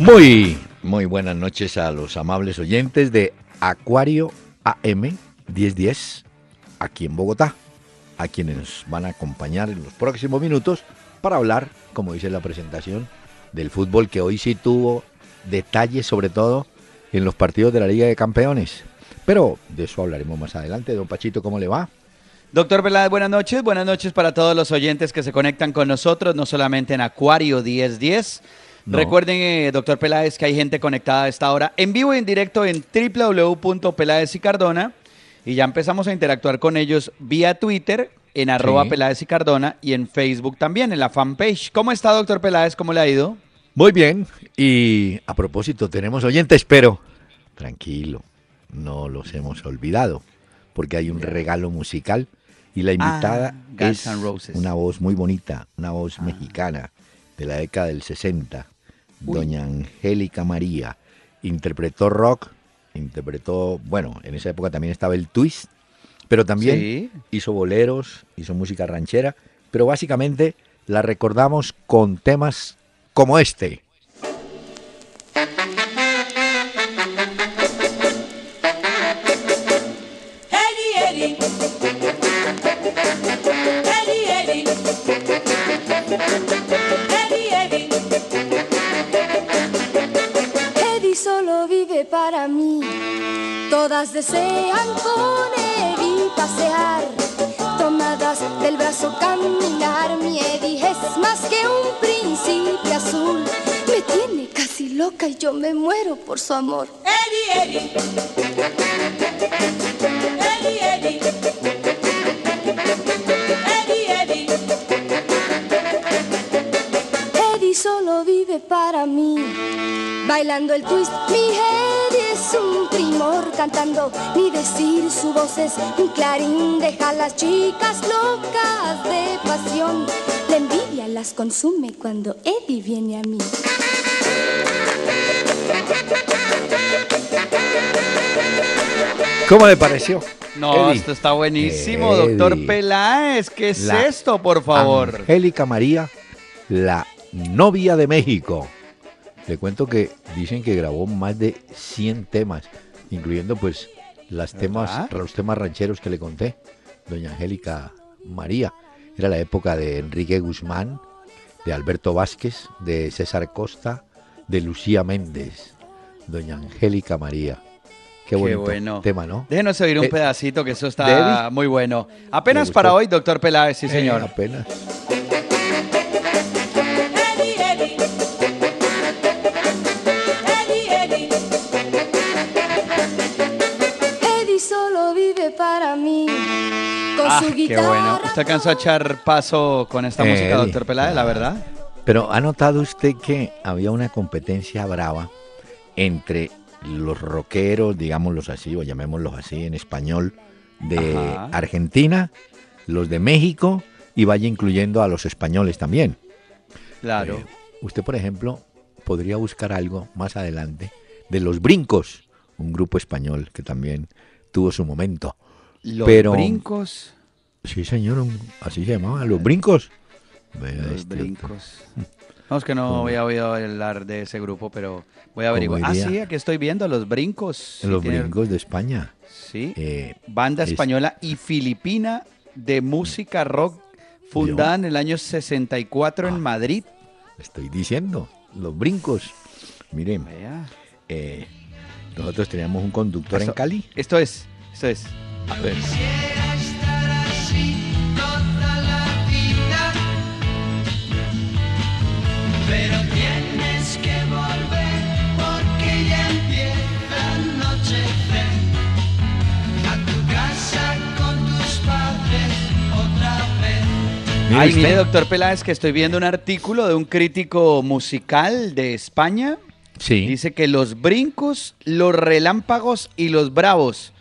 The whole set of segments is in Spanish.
Muy, muy buenas noches a los amables oyentes de Acuario AM 1010 aquí en Bogotá, a quienes nos van a acompañar en los próximos minutos para hablar, como dice la presentación, del fútbol que hoy sí tuvo detalles sobre todo en los partidos de la Liga de Campeones. Pero de eso hablaremos más adelante. Don Pachito, ¿cómo le va? Doctor Veláez, buenas noches. Buenas noches para todos los oyentes que se conectan con nosotros, no solamente en Acuario 1010. No. Recuerden, eh, doctor Peláez, que hay gente conectada a esta hora en vivo y en directo en www.peláez y Cardona. Y ya empezamos a interactuar con ellos vía Twitter, en arroba Peláez y Cardona y en Facebook también, en la fanpage. ¿Cómo está, doctor Peláez? ¿Cómo le ha ido? Muy bien. Y a propósito, tenemos oyentes, pero tranquilo, no los hemos olvidado, porque hay un regalo musical y la invitada Ah, es una voz muy bonita, una voz Ah. mexicana de la década del 60, Uy. doña Angélica María. Interpretó rock, interpretó, bueno, en esa época también estaba el twist, pero también Sí. hizo boleros, hizo música ranchera, pero básicamente la recordamos con temas como este. Eddie, Eddie. Eddie, Eddie. Eddie, Todas desean con Eddie pasear. Tomadas del brazo caminar. Mi Eddie es más que un príncipe azul. Me tiene casi loca y yo me muero por su amor. Eddie, Eddie. Eddie, Eddie. Eddie, Eddie. Eddie solo vive para mí. Bailando el twist, mi Eddie es un primor cantando. Ni decir su voz es un clarín. Deja a las chicas locas de pasión. La envidia las consume cuando Eddie viene a mí. ¿Cómo le pareció? No, Eddie? esto está buenísimo, Eddie. doctor Peláez. ¿Qué es La esto, por favor? Angélica María, la novia de México. Le cuento que dicen que grabó más de 100 temas, incluyendo pues las temas, ¿Verdad? los temas rancheros que le conté. Doña Angélica María. Era la época de Enrique Guzmán, de Alberto Vázquez, de César Costa, de Lucía Méndez. Doña Angélica María. Qué Qué bueno. tema, ¿no? Déjenos oír un Eh, pedacito que eso ¿de está muy bueno. Apenas para hoy, doctor Peláez, sí, señor. Eh, apenas. Qué bueno. Usted alcanzó a echar paso con esta música, doctor Peláez, la verdad. Pero ¿ha notado usted que había una competencia brava entre los rockeros, digámoslos así, o llamémoslos así en español, de Ajá. Argentina, los de México y vaya incluyendo a los españoles también? Claro. Eh, usted, por ejemplo, podría buscar algo más adelante de Los Brincos, un grupo español que también tuvo su momento. Los pero- brincos. Sí, señor, un- así se llamaban, Los Brincos. Los este brincos. No, es que no ¿Cómo? había oído hablar de ese grupo, pero voy a averiguar. Ah, sí, aquí estoy viendo los brincos. Los Brincos de España. Sí. Eh, Banda es- española y filipina de música rock fundada en el año 64 Ah. en Madrid. Estoy diciendo, los brincos. Miren, eh, nosotros teníamos un conductor en Cali. Esto es, esto es. A ver. Ay, mire, doctor Peláez, que estoy viendo un artículo de un crítico musical de España. Sí. Dice que los brincos, los relámpagos y los bravos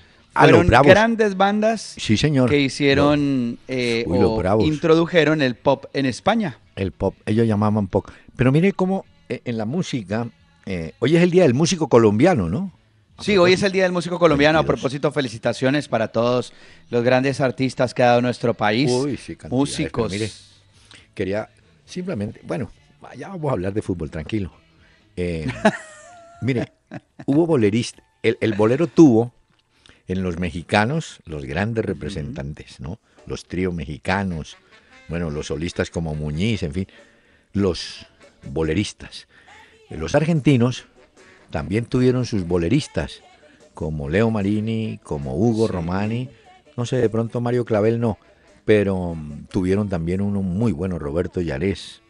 fueron Bravos. grandes bandas Sí, señor. que hicieron eh, Uy, o introdujeron el pop en España. El pop, ellos llamaban pop. Pero mire cómo eh, en la música, eh, hoy es el Día del Músico Colombiano, ¿no? Sí, hoy es el Día del Músico Colombiano. A 22. propósito, felicitaciones para todos los grandes artistas que ha dado nuestro país. Uy, sí, músicos. mire, quería simplemente, bueno, ya vamos a hablar de fútbol, tranquilo. Eh, mire, hubo boleristas, el, el bolero tuvo en los mexicanos los grandes representantes, ¿no? Los tríos mexicanos, bueno, los solistas como Muñiz, en fin, los boleristas. Los argentinos también tuvieron sus boleristas, como Leo Marini, como Hugo Romani, no sé, de pronto Mario Clavel no, pero mm, tuvieron también uno muy bueno, Roberto Yarés.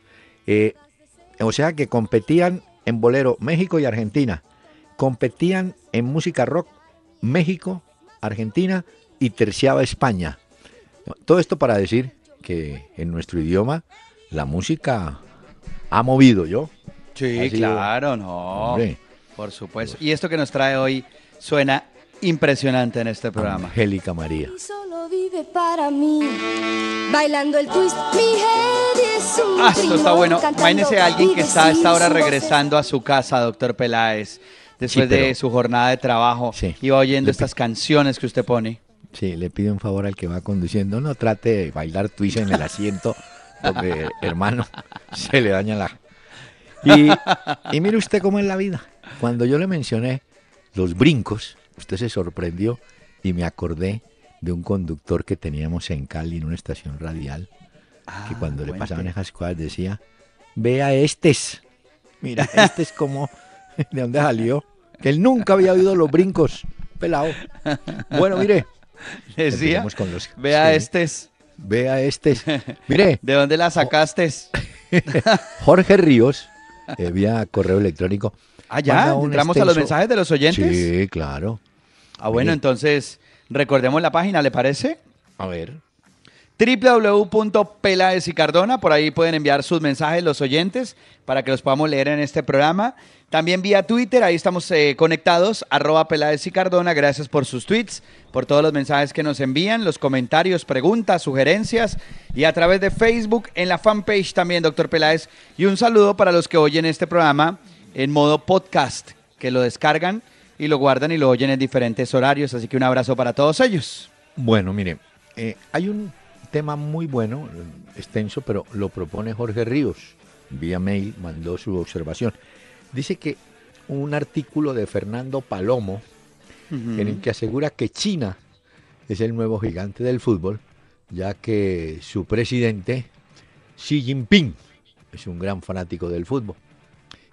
Eh, o sea que competían en bolero México y Argentina, competían en música rock México, Argentina y terciaba España. Todo esto para decir que en nuestro idioma la música ha movido yo. Sí, sido- claro, no. Hombre. Por supuesto. Y esto que nos trae hoy suena impresionante en este programa. Angélica María. Solo vive para mí. Bailando el twist, mi head es un Ah, esto está bueno. Imagínese a alguien que está a esta hora regresando a su casa, doctor Peláez, después Sí, pero- de su jornada de trabajo Sí. y va oyendo estas canciones que usted pone. Sí, le pido un favor al que va conduciendo, no trate de bailar twist en el asiento, porque hermano, se le daña la... Y, y mire usted cómo es la vida. Cuando yo le mencioné los brincos, usted se sorprendió y me acordé de un conductor que teníamos en Cali en una estación radial, que cuando le pasaban esas cosas decía, vea estes, mira estes como, ¿de dónde salió? Que él nunca había oído los brincos, pelado. Bueno, mire, Decía, con los- vea sí. este, es- Vea este. Mire, ¿de dónde la sacaste? Jorge Ríos, eh, vía correo electrónico. Ah, ya, entramos a los mensajes de los oyentes. Sí, claro. Ah, bueno, Mire. entonces, recordemos la página, ¿le parece? A ver. www.peláez y Cardona, por ahí pueden enviar sus mensajes los oyentes para que los podamos leer en este programa. También vía Twitter, ahí estamos eh, conectados, arroba Peláez y Cardona, gracias por sus tweets, por todos los mensajes que nos envían, los comentarios, preguntas, sugerencias y a través de Facebook en la fanpage también, doctor Peláez. Y un saludo para los que oyen este programa en modo podcast, que lo descargan y lo guardan y lo oyen en diferentes horarios, así que un abrazo para todos ellos. Bueno, mire, eh, hay un tema muy bueno, extenso, pero lo propone Jorge Ríos. Vía mail mandó su observación. Dice que un artículo de Fernando Palomo en el que asegura que China es el nuevo gigante del fútbol, ya que su presidente, Xi Jinping, es un gran fanático del fútbol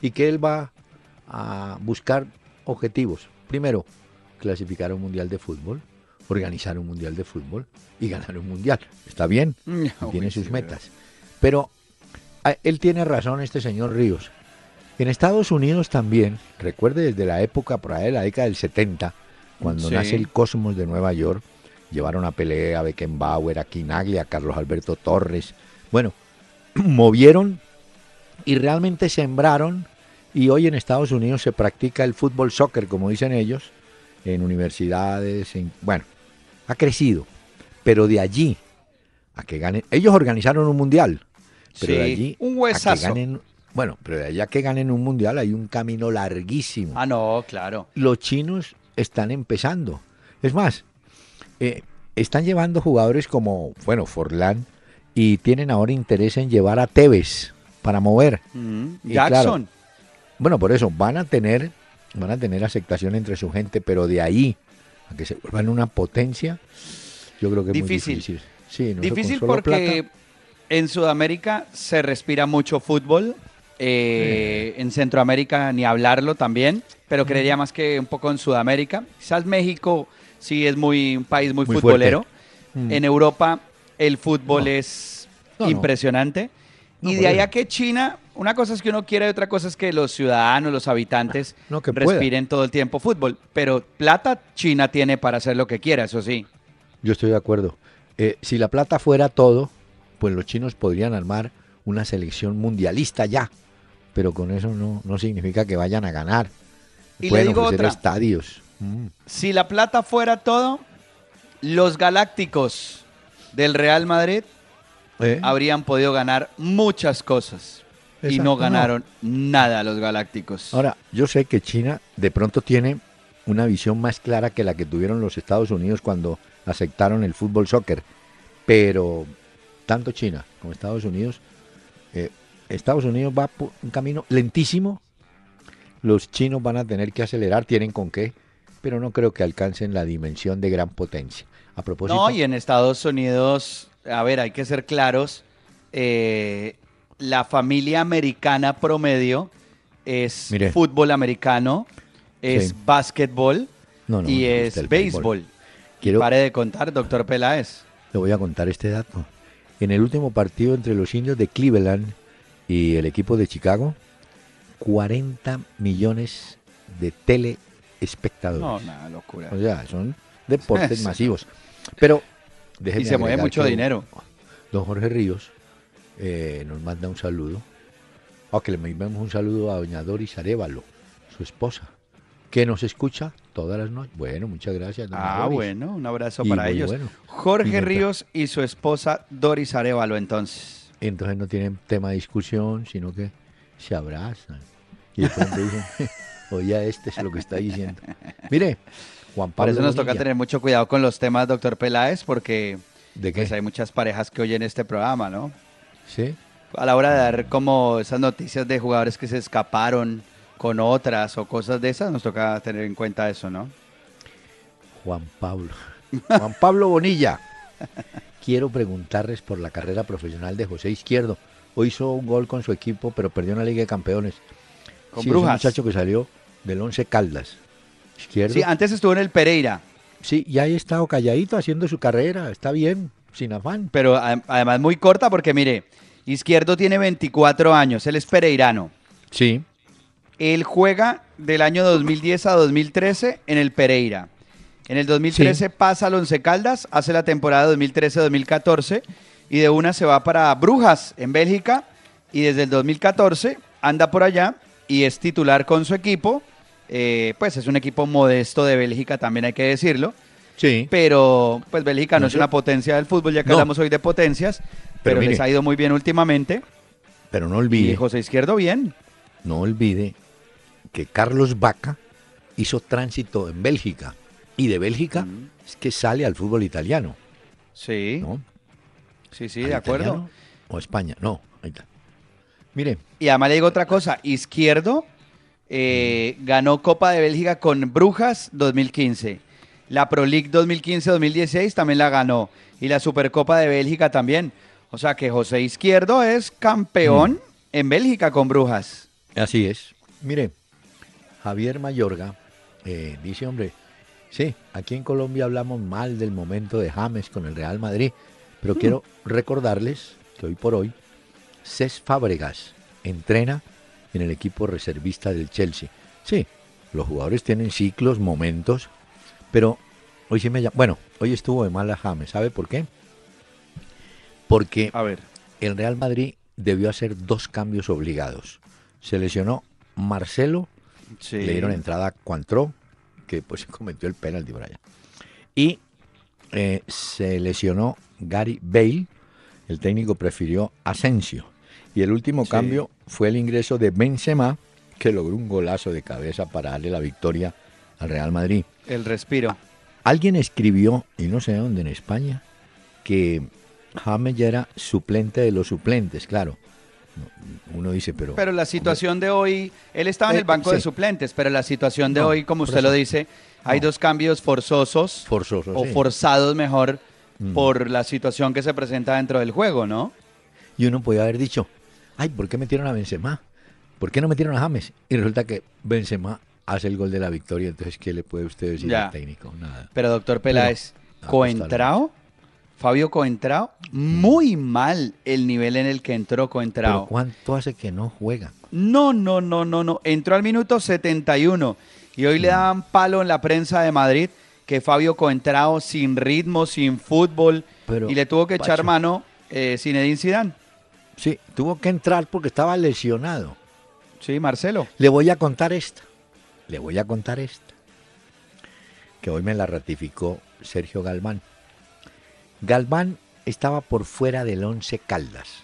y que él va a buscar objetivos. Primero, clasificar a un mundial de fútbol, organizar un mundial de fútbol y ganar un mundial. Está bien, Mm, tiene sus metas. Pero ah, él tiene razón, este señor Ríos. En Estados Unidos también, recuerde desde la época, por ahí de la década del 70, cuando Sí. nace el Cosmos de Nueva York, llevaron a Pelé, a Beckenbauer, a Quinaglia, a Carlos Alberto Torres. Bueno, movieron y realmente sembraron y hoy en Estados Unidos se practica el fútbol soccer, como dicen ellos, en universidades, en, bueno, ha crecido, pero de allí a que ganen, ellos organizaron un mundial, pero de Sí, allí un a que ganen, bueno, pero de allá que ganen un mundial hay un camino larguísimo. Ah, no, claro. Los chinos están empezando. Es más, eh, están llevando jugadores como, bueno, Forlán, y tienen ahora interés en llevar a Tevez para mover. Mm, Y Jackson. Bueno, por eso van a tener, van a tener aceptación entre su gente, pero de ahí a que se vuelvan una potencia, yo creo que es Difícil. muy difícil. Sí, no Difícil porque plata. en Sudamérica se respira mucho fútbol. Eh, En Centroamérica ni hablarlo también, pero creería más que un poco en Sudamérica. Quizás México sí es muy un país muy, Muy futbolero. fuerte. Mm. En Europa el fútbol No. es No, impresionante. No, y de ahí a que China, una cosa es que uno quiere, otra cosa es que los ciudadanos, los habitantes que pueda. respiren todo el tiempo fútbol. Pero plata China tiene para hacer lo que quiera, eso sí. Yo estoy de acuerdo. Eh, si la plata fuera todo, pues los chinos podrían armar una selección mundialista ya, pero con eso no, no significa que vayan a ganar. Y le Pueden digo ofrecer otra. estadios. Mm. Si la plata fuera todo, los galácticos del Real Madrid ¿Eh? habrían podido ganar muchas cosas. Y Exacto, no no. ganaron nada los galácticos. Ahora, yo sé que China de pronto tiene una visión más clara que la que tuvieron los Estados Unidos cuando aceptaron el fútbol soccer, pero tanto China como Estados Unidos, Estados Unidos va por un camino lentísimo, los chinos van a tener que acelerar, tienen con qué, pero no creo que alcancen la dimensión de gran potencia. A propósito, No, y en Estados Unidos, a ver, hay que ser claros, eh, la familia americana promedio es Mire. fútbol americano, es Sí. básquetbol No, no, y es béisbol. Quiero- pare de contar, doctor Peláez. Le voy a contar este dato. En el último partido entre los indios de Cleveland y el equipo de Chicago, 40 millones de telespectadores. No, nada, locura. O sea, son deportes masivos. Pero déjeme Y se mueve mucho que dinero. Don Jorge Ríos eh, nos manda un saludo. O que le mandemos un saludo a doña Doris Arevalo, su esposa, que nos escucha todas las noches. Bueno, muchas gracias. Ah, Doris. bueno, un abrazo Y para ellos. bueno. Y Jorge mientras- Ríos y su esposa Doris Arevalo, entonces. Entonces no tienen tema de discusión, sino que se abrazan. Y de pronto dicen, oye, este es lo que está diciendo. Mire, Juan Por Pablo. eso nos toca tener mucho cuidado con los temas, doctor Peláez, porque ¿De qué? pues, hay muchas parejas que oyen este programa, ¿no? ¿Sí? A la hora de dar como esas noticias de jugadores que se escaparon con otras o cosas de esas, nos toca tener en cuenta eso, ¿no? Juan Pablo. Juan Pablo Bonilla. Quiero preguntarles por la carrera profesional de José Izquierdo. Hoy hizo un gol con su equipo, pero perdió en la Liga de Campeones. Con Sí, es un Brujas. muchacho que salió del Once Caldas. Izquierdo. Sí, antes estuvo en el Pereira, Sí, y ahí ha estado calladito haciendo su carrera. Está bien, sin afán. pero además muy corta porque mire, Izquierdo tiene 24 años, él es pereirano. Sí. Él juega del año 2010 a 2013 en el Pereira. En el 2013 pasa al Once Caldas, hace la temporada 2013-2014 y de una se va para Brujas en Bélgica y desde el 2014 anda por allá y es titular con su equipo. Eh, pues es un equipo modesto de Bélgica, también hay que decirlo. Sí. Pero pues Bélgica no, No es una potencia del fútbol, ya que No. hablamos hoy de potencias, pero, mire. les ha ido muy bien últimamente. Pero no Y olvide. José Izquierdo bien. no olvide que Carlos Vaca hizo tránsito en Bélgica y de Bélgica Mm. es que sale al fútbol italiano, Sí, ¿no? sí, sí, ¿Al de acuerdo. O España, no, ahí está. Mire, Y además le digo otra cosa, Izquierdo eh, ganó Copa de Bélgica con Brujas 2015. La Pro League 2015-2016 también la ganó. Y la Supercopa de Bélgica también. O sea que José Izquierdo es campeón en Bélgica con Brujas. así es. Mire, Javier Mayorga eh, dice, hombre, sí, aquí en Colombia hablamos mal del momento de James con el Real Madrid, pero quiero recordarles que hoy por hoy Cés Fábregas entrena en el equipo reservista del Chelsea. Sí, los jugadores tienen ciclos, momentos, pero hoy sí me llama. Bueno, hoy estuvo de mala James. ¿Sabe por qué? Porque A ver. el Real Madrid debió hacer dos cambios obligados. Se lesionó Marcelo, Sí. le dieron entrada a Cuantró, que pues cometió el penalti por allá. Y eh, se lesionó Gary Bale, el técnico prefirió Asensio. Y el último Sí. cambio fue el ingreso de Benzema, que logró un golazo de cabeza para darle la victoria al Real Madrid. El respiro. Alguien escribió, y no sé dónde en España, que James ya era suplente de los suplentes, claro. Uno dice, pero... Pero la situación de hoy, él estaba en Eh, el banco de suplentes, pero la situación de No, hoy, como usted lo dice, hay No. dos cambios forzosos. Forzosos, O sí. forzados mejor Mm. por la situación que se presenta dentro del juego, ¿no? Y uno podía haber dicho, ay, ¿por qué metieron a Benzema? ¿Por qué no metieron a James? Y resulta que Benzema hace el gol de la victoria, entonces ¿qué le puede usted decir Ya. al técnico? Nada. Pero doctor Peláez, Pero, Coentrao, Fabio Coentrao, muy mal el nivel en el que entró Pero Coentrao. ¿cuánto hace que no juega? No, no, no, no, no. Entró al minuto 71 y hoy le daban palo en la prensa de Madrid que Fabio Coentrao sin ritmo, sin fútbol Pero, y le tuvo que echar mano eh, Zinedine Zidane. Sí, tuvo que entrar porque estaba lesionado. Sí, Marcelo. Le voy a contar esta. Le voy a contar esta. Que hoy me la ratificó Sergio Galván. Galván estaba por fuera del Once Caldas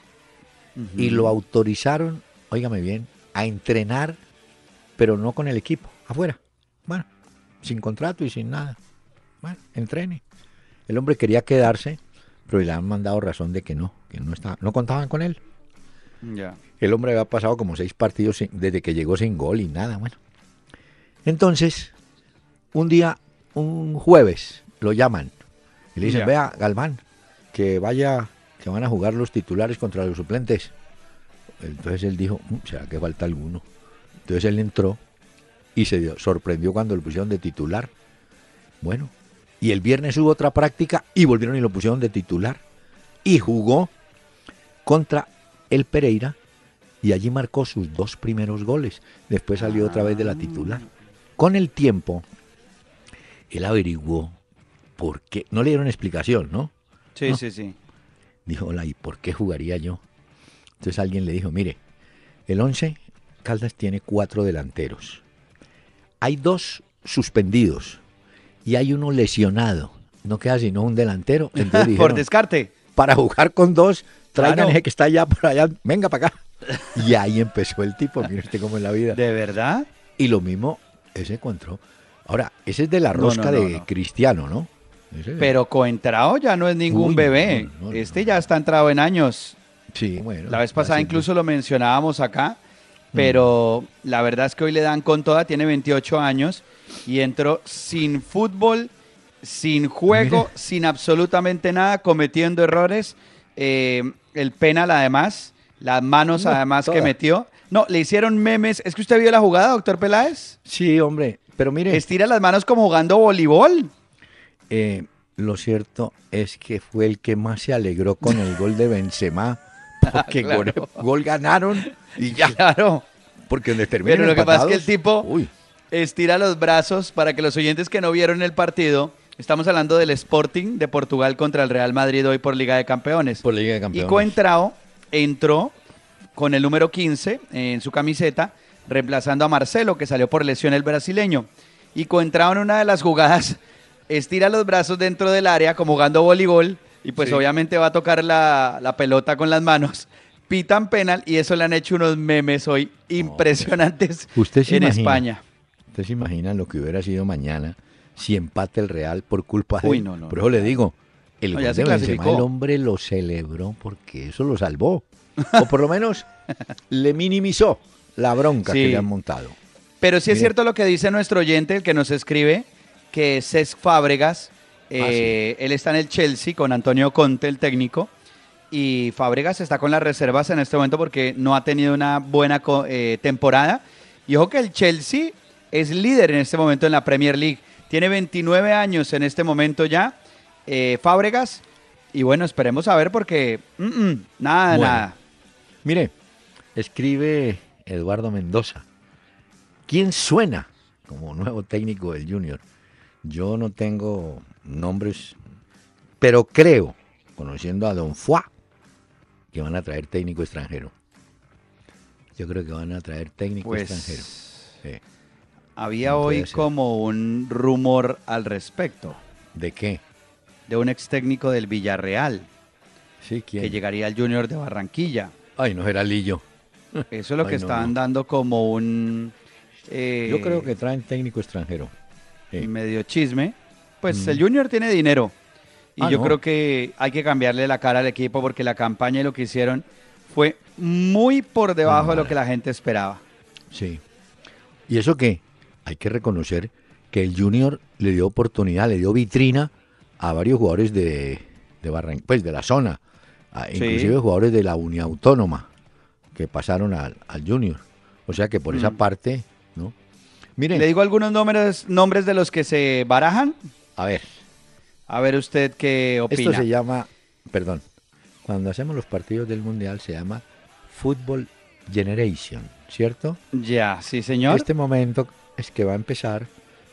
y lo autorizaron, óigame bien, a entrenar, pero no con el equipo, afuera. Bueno, sin contrato y sin nada. Bueno, entrene. El hombre quería quedarse, pero le han mandado razón de que no, que no estaba, no contaban con él. Ya. El hombre había pasado como seis partidos sin- desde que llegó sin gol y nada, bueno. Entonces, un día, un jueves, lo llaman y le dicen, vea, Galván, que vaya, que van a jugar los titulares contra los suplentes. Entonces él dijo, "Mm, ¿será que falta alguno? Entonces él entró y se dio- sorprendió cuando lo pusieron de titular. Bueno, y el viernes hubo otra práctica y volvieron y lo pusieron de titular. Y jugó contra el Pereira y allí marcó sus dos primeros goles. Después salió otra vez de la titular. Con el tiempo, él averiguó por qué. No le dieron explicación, ¿no? Sí, No. sí, sí. Dijo, hola, ¿y por qué jugaría yo? Entonces alguien le dijo, mire, el 11 Caldas tiene cuatro delanteros. Hay dos suspendidos y hay uno lesionado. No queda sino un delantero. Entonces Por dijeron, descarte. para jugar con dos, traigan ese que está allá por allá, venga para acá. Y ahí empezó el tipo, mire usted cómo es la vida. ¿De verdad? Y lo mismo, ese encontró. Ahora, ese es de la rosca no, no, de no. Cristiano, ¿no? Pero coentrado ya no es ningún Uy, bebé. no, no, no, este ya está entrado en años. sí, bueno. La vez pasada incluso lo mencionábamos acá, Mm. pero la verdad es que hoy le dan con toda, tiene 28 años y entró sin fútbol, sin juego, sin absolutamente nada, cometiendo errores. Eh, el penal además, las manos No, además que metió. No, le hicieron memes. ¿Es que usted vio la jugada, doctor Peláez? Sí, hombre, pero mire, Estira las manos como jugando voleibol. Eh, lo cierto es que fue el que más se alegró con el gol de Benzema, porque Claro. gol, gol ganaron y ya. Claro. Porque donde terminan Pero lo que pasa es que el tipo Uy, estira los brazos para que los oyentes que no vieron el partido, estamos hablando del Sporting de Portugal contra el Real Madrid hoy por Liga de Campeones. por Liga de y Campeones. Coentrao entró con el número 15 en su camiseta, reemplazando a Marcelo, que salió por lesión el brasileño. Y Coentrao en una de las jugadas estira los brazos dentro del área como jugando voleibol y pues Sí. obviamente va a tocar la, la pelota con las manos. Pitan penal y eso le han hecho unos memes hoy impresionantes Usted se en imagina. España. ¿Usted se imagina lo que hubiera sido mañana si empate el Real por culpa de Uy, no, no, Por no. eso le digo, el gol de Benzema, el hombre lo celebró porque eso lo salvó. O por lo menos le minimizó la bronca que le han montado. Pero sí es cierto lo que dice nuestro oyente, el que nos escribe, que Cesc Fábregas, Ah, eh, él está en el Chelsea con Antonio Conte, el técnico, y Fábregas está con las reservas en este momento porque no ha tenido una buena eh, temporada. Y ojo que el Chelsea es líder en este momento en la Premier League. Tiene 29 años en este momento ya, eh, Fábregas. Y bueno, esperemos a ver porque mm, mm, nada, Bueno. nada. Mire, escribe Eduardo Mendoza. ¿Quién suena como nuevo técnico del Junior? Yo no tengo nombres, pero creo, conociendo a Don Fuá, que van a traer técnico extranjero. Yo creo que van a traer técnico Pues extranjero. Sí. había hoy como un rumor al respecto. ¿De qué? de un ex técnico del Villarreal Sí, ¿quién? que llegaría al Junior de Barranquilla. Ay, no era Lillo. Eso es lo que no, estaban no. dando como un eh, Yo creo que traen técnico extranjero. Sí. medio chisme. Pues Mm. el Junior tiene dinero y Ah, yo no. creo que hay que cambiarle la cara al equipo porque la campaña y lo que hicieron fue muy por debajo de lo que la gente esperaba. Sí. Y eso que hay que reconocer que el Junior le dio oportunidad, le dio vitrina a varios jugadores de, de pues de la zona, a- Sí. inclusive jugadores de la Unión Autónoma que pasaron al, al Junior. O sea que por esa Mm. parte. Miren, Le digo algunos nombres, nombres de los que se barajan. a ver, A ver usted qué opina. esto se llama, perdón, cuando hacemos los partidos del Mundial se llama Football Generation, ¿cierto? Ya, sí, señor. Este momento es que va a empezar,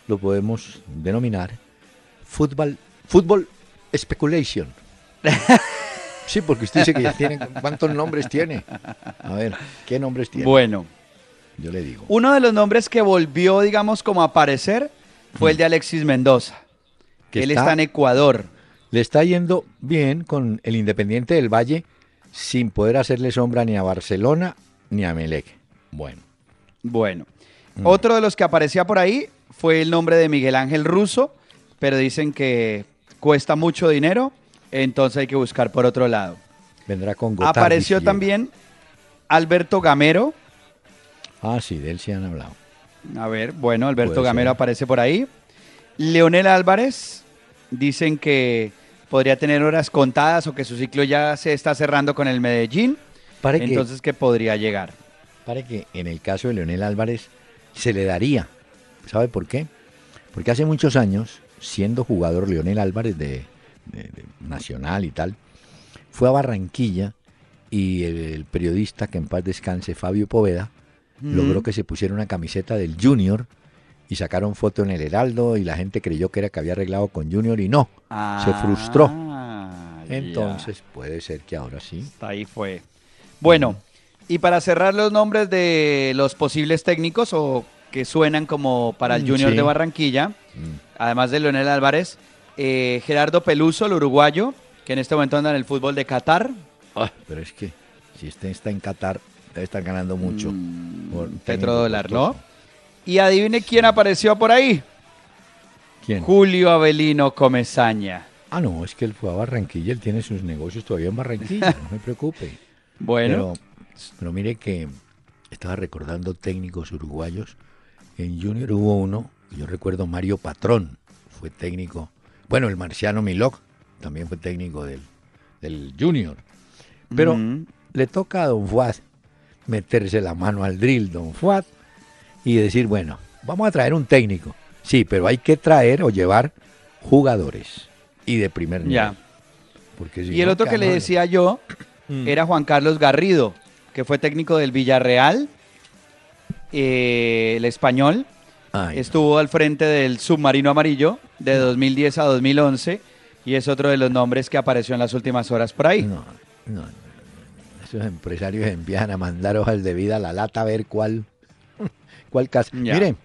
lo podemos denominar fútbol, fútbol speculation. Sí, porque usted dice que ya tiene. ¿Cuántos nombres tiene? A ver, ¿qué nombres tiene? Bueno, Yo le digo. uno de los nombres que volvió, digamos, como a aparecer fue el de Alexis Mendoza. Que Él está- está en Ecuador. Le está yendo bien con el Independiente del Valle sin poder hacerle sombra ni a Barcelona ni a Melec. Bueno, Bueno, Mm. otro de los que aparecía por ahí fue el nombre de Miguel Ángel Russo, pero dicen que cuesta mucho dinero, entonces hay que buscar por otro lado. vendrá con Gotard. Apareció también Alberto Gamero. Ah, sí, de él sí han hablado. A ver, bueno, Alberto Gamero aparece por ahí. Leonel Álvarez, dicen que podría tener horas contadas o que su ciclo ya se está cerrando con el Medellín, Pare entonces que podría llegar. pare que en el caso de Leonel Álvarez se le daría. ¿Sabe por qué? Porque hace muchos años, siendo jugador Leonel Álvarez de, de- de Nacional y tal, fue a Barranquilla y el, el periodista que en paz descanse, Fabio Poveda, logró que se pusiera una camiseta del Junior y sacaron foto en el Heraldo y la gente creyó que era que había arreglado con Junior y no. Se frustró. Ah, ya. Entonces puede ser que ahora sí. Hasta ahí fue. Bueno, y para cerrar los nombres de los posibles técnicos o que suenan como para el Mm, Junior sí. de Barranquilla, Mm. además de Leonel Álvarez, eh, Gerardo Peluso, el uruguayo, que en este momento anda en el fútbol de Qatar. Ah, pero es que si este está en Qatar, debe estar ganando mucho. Mm, por petrodólar, ¿no? Y adivine quién apareció por ahí. ¿Quién? Julio Avelino Comezaña. Ah, no, es que él fue a Barranquilla, él tiene sus negocios todavía en Barranquilla, no me preocupe. Bueno, Pero, pero mire que estaba recordando técnicos uruguayos. En Junior hubo uno, yo recuerdo Mario Patrón, fue técnico. Bueno, el marciano Milok también fue técnico del, del Junior. Pero le toca a Don Fuad meterse la mano al drill, Don Fuad, y decir, bueno, vamos a traer un técnico. Sí, pero hay que traer o llevar jugadores y de primer nivel. ya. Porque si Y el no, otro que le decía yo Mm. era Juan Carlos Garrido, que fue técnico del Villarreal, eh, el español. Ay, no. Estuvo al frente del submarino amarillo de 2010 a 2011 y es otro de los nombres que apareció en las últimas horas por ahí. No, no, no. Esos empresarios empiezan a mandar hojas de vida a la lata a ver cuál, cuál casa. Ya. Miren,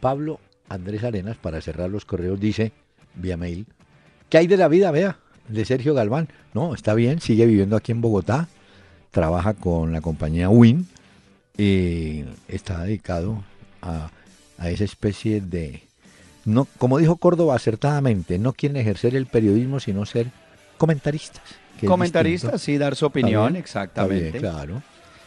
Pablo Andrés Arenas, para cerrar los correos, dice vía mail, ¿qué hay de la vida, vea? De Sergio Galván. No, está bien, sigue viviendo aquí en Bogotá, trabaja con la compañía Win y está dedicado a, a esa especie de... No, como dijo Córdoba acertadamente, no quieren ejercer el periodismo, sino ser comentaristas. Comentarista, sí, dar su opinión, bien, exactamente. Bien, claro.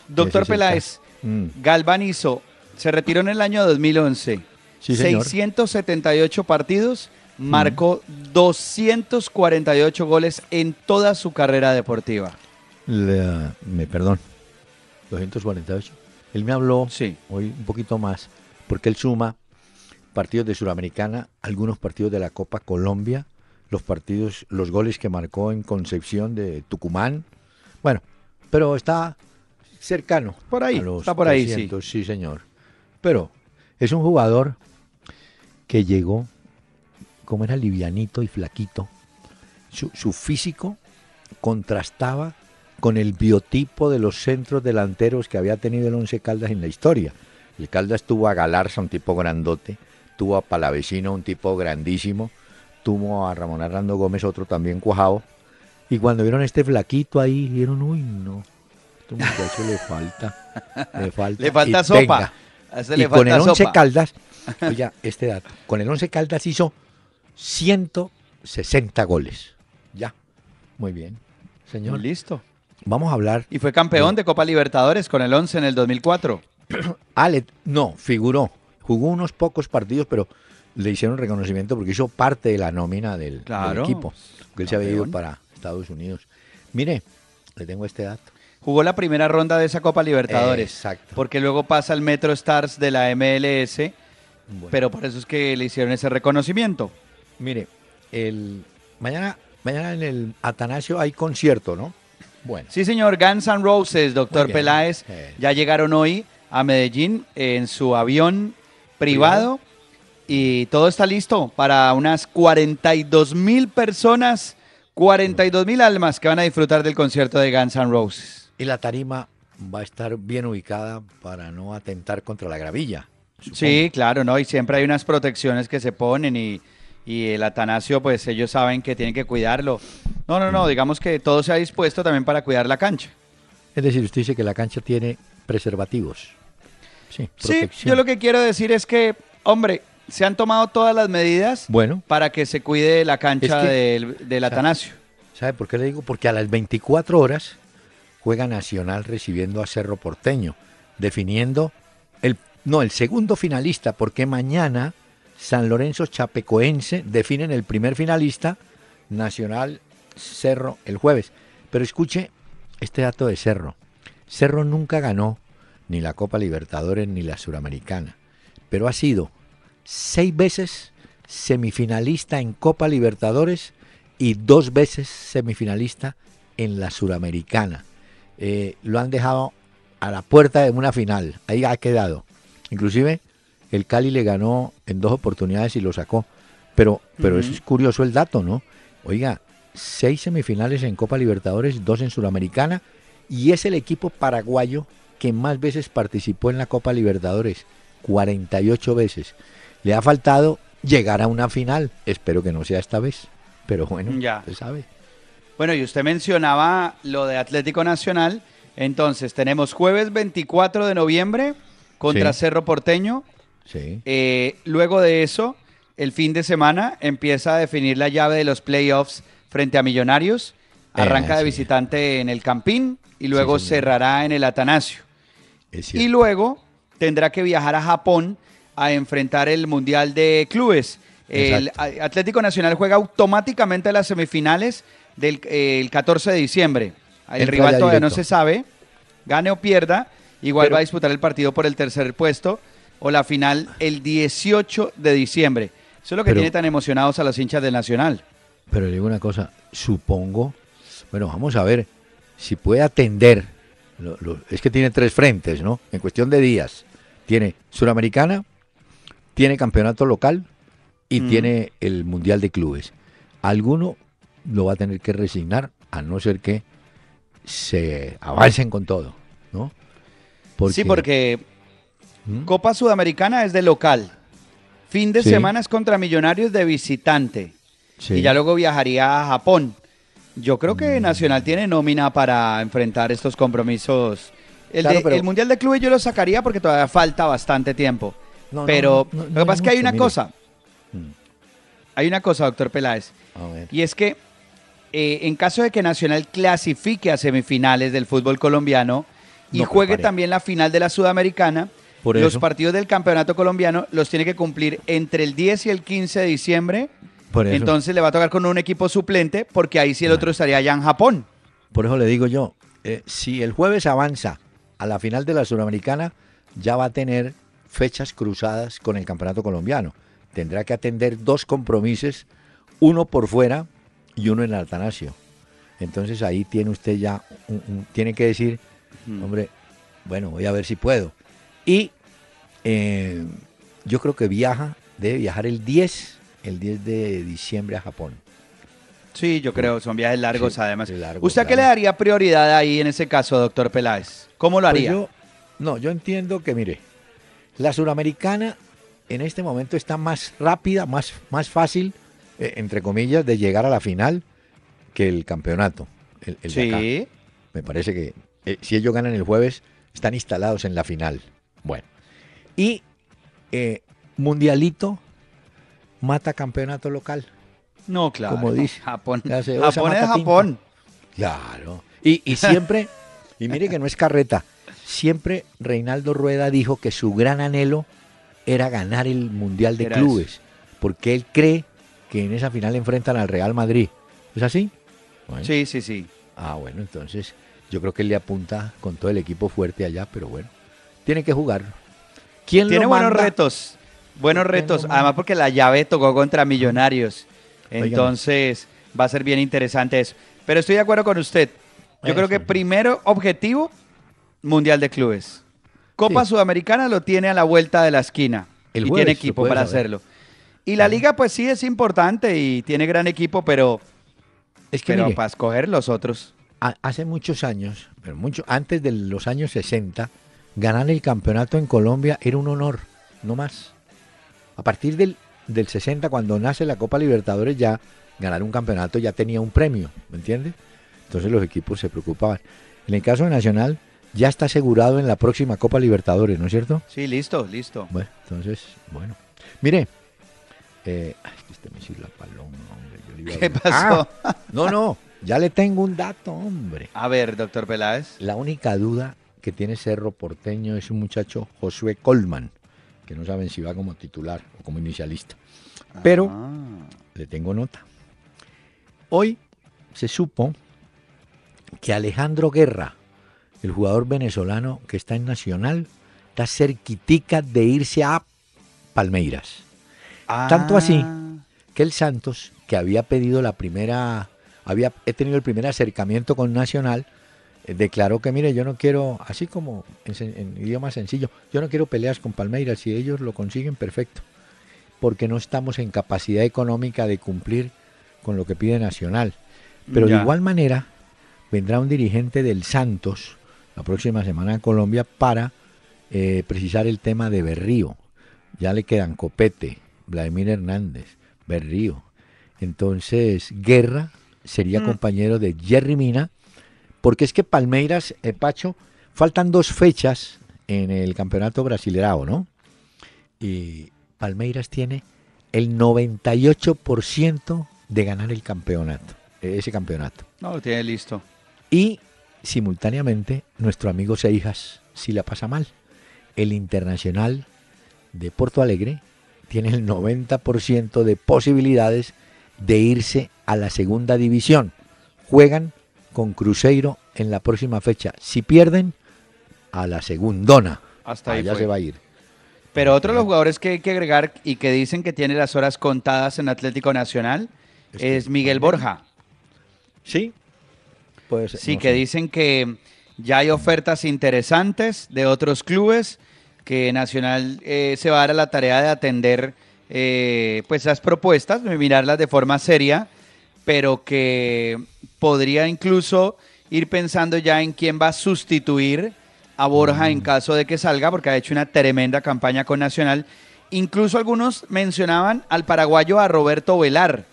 Doctor Peláez, Mm, Galván hizo, se retiró en el año 2011, Sí, señor. 678 partidos, marcó 248 goles en toda su carrera deportiva. la- me perdón. 248. Él me habló Sí. hoy un poquito más, porque él suma partidos de Suramericana, algunos partidos de la Copa Colombia, los partidos, los goles que marcó en Concepción de Tucumán. Bueno, pero está cercano. Por ahí, a los está por ahí, sí. 300, sí. señor. Pero es un jugador que llegó, como era livianito y flaquito, su, su físico contrastaba con el biotipo de los centros delanteros que había tenido el Once Caldas en la historia. El Caldas tuvo a Galarza, un tipo grandote, tuvo a Palavecino, un tipo grandísimo, tuvo a Ramón Arrando Gómez, otro también cuajado. Y cuando vieron a este flaquito ahí, dijeron, uy, no, este muchacho le falta, le falta. Le falta y sopa. tenga". A este Y con el Once sopa. Caldas, oiga, este dato, con el Once Caldas hizo 160 goles. Ya, muy bien, señor. Listo. Vamos a hablar. Y fue campeón de Copa Libertadores con el 11 en el 2004. Ale, no, figuró. Jugó unos pocos partidos, pero le hicieron reconocimiento porque hizo parte de la nómina del, equipo. Porque él se había ido para Estados Unidos. Mire, le tengo este dato. Jugó la primera ronda de esa Copa Libertadores. Exacto. Porque luego pasa al Metro Stars de la MLS, Bueno, pero por eso es que le hicieron ese reconocimiento. Mire, el mañana, mañana en el Atanasio hay concierto, ¿no? Bueno. Sí, señor, Guns N' Roses, doctor bien. Peláez, Eh. ya llegaron hoy a Medellín en su avión privado y todo está listo para unas 42 mil personas. 42 mil almas que van a disfrutar del concierto de Guns N' Roses. Y la tarima va a estar bien ubicada para no atentar contra la gravilla. supongo. Sí, claro, ¿no? Y siempre hay unas protecciones que se ponen y, y el Atanasio, pues ellos saben que tienen que cuidarlo. No, no, no, digamos que todo se ha dispuesto también para cuidar la cancha. Es decir, usted dice que la cancha tiene preservativos. Sí, Sí, yo lo que quiero decir es que, hombre, se han tomado todas las medidas Bueno, para que se cuide la cancha Es que- del, del Atanasio. ¿sabe por qué le digo? Porque a las 24 horas juega Nacional recibiendo a Cerro Porteño, definiendo el no, el segundo finalista, porque mañana San Lorenzo Chapecoense definen el primer finalista, Nacional Cerro el jueves. Pero escuche este dato de Cerro. Cerro nunca ganó ni la Copa Libertadores ni la Suramericana, pero ha sido seis veces semifinalista en Copa Libertadores y dos veces semifinalista en la Suramericana. Eh, lo han dejado a la puerta de una final, ahí ha quedado. Inclusive el Cali le ganó en dos oportunidades y lo sacó. Pero, pero es curioso el dato, ¿no? Oiga, seis semifinales en Copa Libertadores, dos en Suramericana, y es el equipo paraguayo que más veces participó en la Copa Libertadores, 48 veces. Le ha faltado llegar a una final, espero que no sea esta vez, pero bueno, Ya. usted sabe. Bueno, y usted mencionaba lo de Atlético Nacional. Entonces, tenemos jueves 24 de noviembre contra Sí. Cerro Porteño. Sí. Eh, luego de eso, el fin de semana empieza a definir la llave de los playoffs frente a Millonarios. Arranca Eh, de sí. visitante en el Campín y luego cerrará en el Atanasio. Y luego tendrá que viajar a Japón a enfrentar el Mundial de Clubes. El Exacto. A- Atlético Nacional juega automáticamente las semifinales del eh, el 14 de diciembre. El Entra rival todavía no se sabe, gane o pierda, igual Pero- va a disputar el partido por el tercer puesto o la final el 18 de diciembre. Eso es lo que Pero- tiene tan emocionados a los hinchas del Nacional. Pero le digo una cosa, supongo, bueno, vamos a ver si puede atender, lo- lo- es que tiene tres frentes, ¿no? En cuestión de días. Tiene Suramericana, tiene campeonato local y Mm. tiene el Mundial de Clubes. Alguno lo va a tener que resignar, a no ser que se avancen con todo, ¿no? Sí, porque ¿Mm? Copa Sudamericana es de local. Fin de Sí. semana es contra Millonarios de visitante. Sí. Y ya luego viajaría a Japón. Yo creo Mm. que Nacional tiene nómina para enfrentar estos compromisos. El, Claro, de- pero- el Mundial de Clubes yo lo sacaría porque todavía falta bastante tiempo. No, pero no, no, lo que pasa es que hay una mire. cosa. Mm. Hay una cosa, doctor Peláez. A ver. Y es que eh, en caso de que Nacional clasifique a semifinales del fútbol colombiano y No juegue también la final de la Sudamericana, Por los eso. partidos del campeonato colombiano los tiene que cumplir entre el 10 y el 15 de diciembre. Por eso. Entonces le va a tocar con un equipo suplente porque ahí sí el otro estaría allá en Japón. Por eso le digo yo, eh, si el jueves avanza a la final de la Suramericana, ya va a tener fechas cruzadas con el Campeonato Colombiano. Tendrá que atender dos compromisos, uno por fuera y uno en el Atanasio. Entonces ahí tiene usted ya, un- un- tiene que decir, Mm. hombre, bueno, voy a ver si puedo. Y eh, yo creo que viaja, debe viajar el 10, el 10 de diciembre a Japón. Sí, yo creo, son viajes largos Sí, además. largo, ¿Usted a qué claro. le daría prioridad ahí en ese caso, doctor Peláez? ¿Cómo lo Pues haría? yo- no, yo entiendo que, mire, la suramericana en este momento está más rápida, más, más fácil, eh, entre comillas, de llegar a la final que el campeonato. el- el de acá. sí. Me parece que eh, si ellos ganan el jueves, están instalados en la final. Bueno. Y eh, Mundialito mata campeonato local. No, claro. Como dice. Japón. Japón es tinta. Japón. Claro. Y, y siempre, y mire que no es carreta, siempre Reinaldo Rueda dijo que su gran anhelo era ganar el Mundial de Clubes, porque él cree que en esa final enfrentan al Real Madrid. ¿Es así? Bueno. Sí, sí, sí. Ah, bueno, entonces yo creo que él le apunta con todo el equipo fuerte allá, pero bueno, tiene que jugar. ¿Quién Tiene lo buenos manda? retos. Buenos ¿Quién lo retos. Además porque la llave tocó contra Millonarios. Entonces va a ser bien interesante eso. Pero estoy de acuerdo con usted. Yo creo que primero objetivo, Mundial de Clubes. Copa Sí. Sudamericana lo tiene a la vuelta de la esquina. El y jueves tiene se equipo puede para saber. hacerlo. Y la liga pues sí es importante y tiene gran equipo, pero Es que Pero mire, para escoger los otros. ha- hace muchos años, pero mucho antes de los años 60, ganar el campeonato en Colombia era un honor, no más. A partir del, del 60, cuando nace la Copa Libertadores, ya ganar un campeonato ya tenía un premio, ¿me entiendes? Entonces los equipos se preocupaban. En el caso de Nacional, ya está asegurado en la próxima Copa Libertadores, ¿no es cierto? Sí, listo, listo. Bueno, entonces, bueno. Mire, eh, ay, que este me hizo la paloma, hombre. yo le iba a ¿Qué pasó? Ah, no, no, ya le tengo un dato, hombre. A ver, doctor Peláez. La única duda que tiene Cerro Porteño es un muchacho Josué Colman, que no saben si va como titular o como inicialista. Pero Ah. le tengo nota. Hoy se supo que Alejandro Guerra, el jugador venezolano que está en Nacional, está cerquitica de irse a Palmeiras. Tanto así Ah. que el Santos, que había pedido la primera, había he tenido el primer acercamiento con Nacional, eh, declaró que mire, yo no quiero, así como en, idioma sencillo, yo no quiero peleas con Palmeiras, si ellos lo consiguen, perfecto, porque no estamos en capacidad económica de cumplir con lo que pide Nacional. Pero de igual manera, vendrá un dirigente del Santos la próxima semana a Colombia para eh, precisar el tema de Berrío. Ya le quedan Copete, Vladimir Hernández, Berrío. Entonces, Guerra sería Mm. compañero de Jerry Mina, porque es que Palmeiras, eh, Pacho, faltan dos fechas en el campeonato brasileirao, ¿no? Y Palmeiras tiene el 98% de ganar el campeonato, ese campeonato. No, lo tiene listo. Y simultáneamente nuestro amigo Seijas sí la pasa mal. El Internacional de Porto Alegre tiene el 90% de posibilidades de irse a la segunda división. Juegan con Cruzeiro en la próxima fecha. Si pierden, a la segundona. Hasta ahí Allá fue. se va a ir. Pero otro de los jugadores que hay que agregar y que dicen que tiene las horas contadas en Atlético Nacional Este, es Miguel Borja. Sí. Pues, Sí, no que sé. dicen que ya hay ofertas interesantes de otros clubes, que Nacional eh, se va a dar a la tarea de atender eh, pues esas propuestas, mirarlas de forma seria, pero que podría incluso ir pensando ya en quién va a sustituir a Borja Mm. en caso de que salga, porque ha hecho una tremenda campaña con Nacional. Incluso algunos mencionaban al paraguayo a Roberto Velar,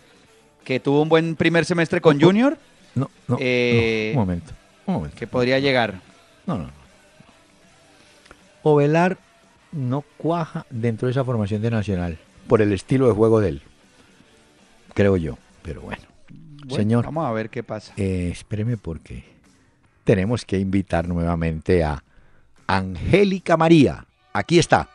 que tuvo un buen primer semestre con. Junior, No, no, Eh, no, un momento. Un momento. que podría llegar. No, no, no. Ovelar no cuaja dentro de esa formación de Nacional por el estilo de juego de él. Creo yo, pero bueno. Bueno, Señor, Vamos a ver qué pasa. eh, espéreme porque tenemos que invitar nuevamente a Angélica María. Aquí está.